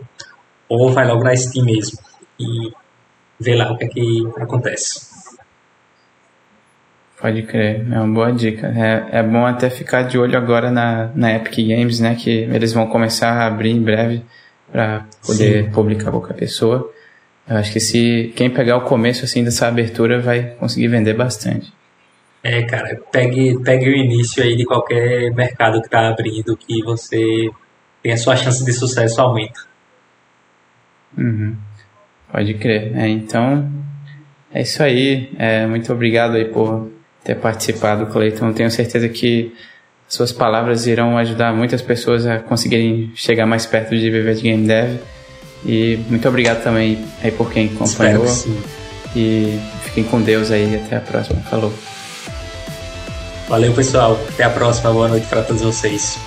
ou vai logo na Steam mesmo e ver lá o que é que acontece. Pode crer, é uma boa dica. É, é bom até ficar de olho agora na, na Epic Games, né? Que eles vão começar a abrir em breve para poder Sim. publicar qualquer pessoa. Eu acho que se quem pegar o começo assim dessa abertura vai conseguir vender bastante. É, cara, pegue, pegue o início aí de qualquer mercado que está abrindo que você tem a sua chance de sucesso aumenta. Uhum. Pode crer. É, então, é isso aí. É, muito obrigado aí por ter participado, Cleiton. Tenho certeza que suas palavras irão ajudar muitas pessoas a conseguirem chegar mais perto de viver de game dev. E muito obrigado também aí por quem acompanhou. E fiquem com Deus aí. Até a próxima. Falou. Valeu, pessoal. Até a próxima. Boa noite para todos vocês.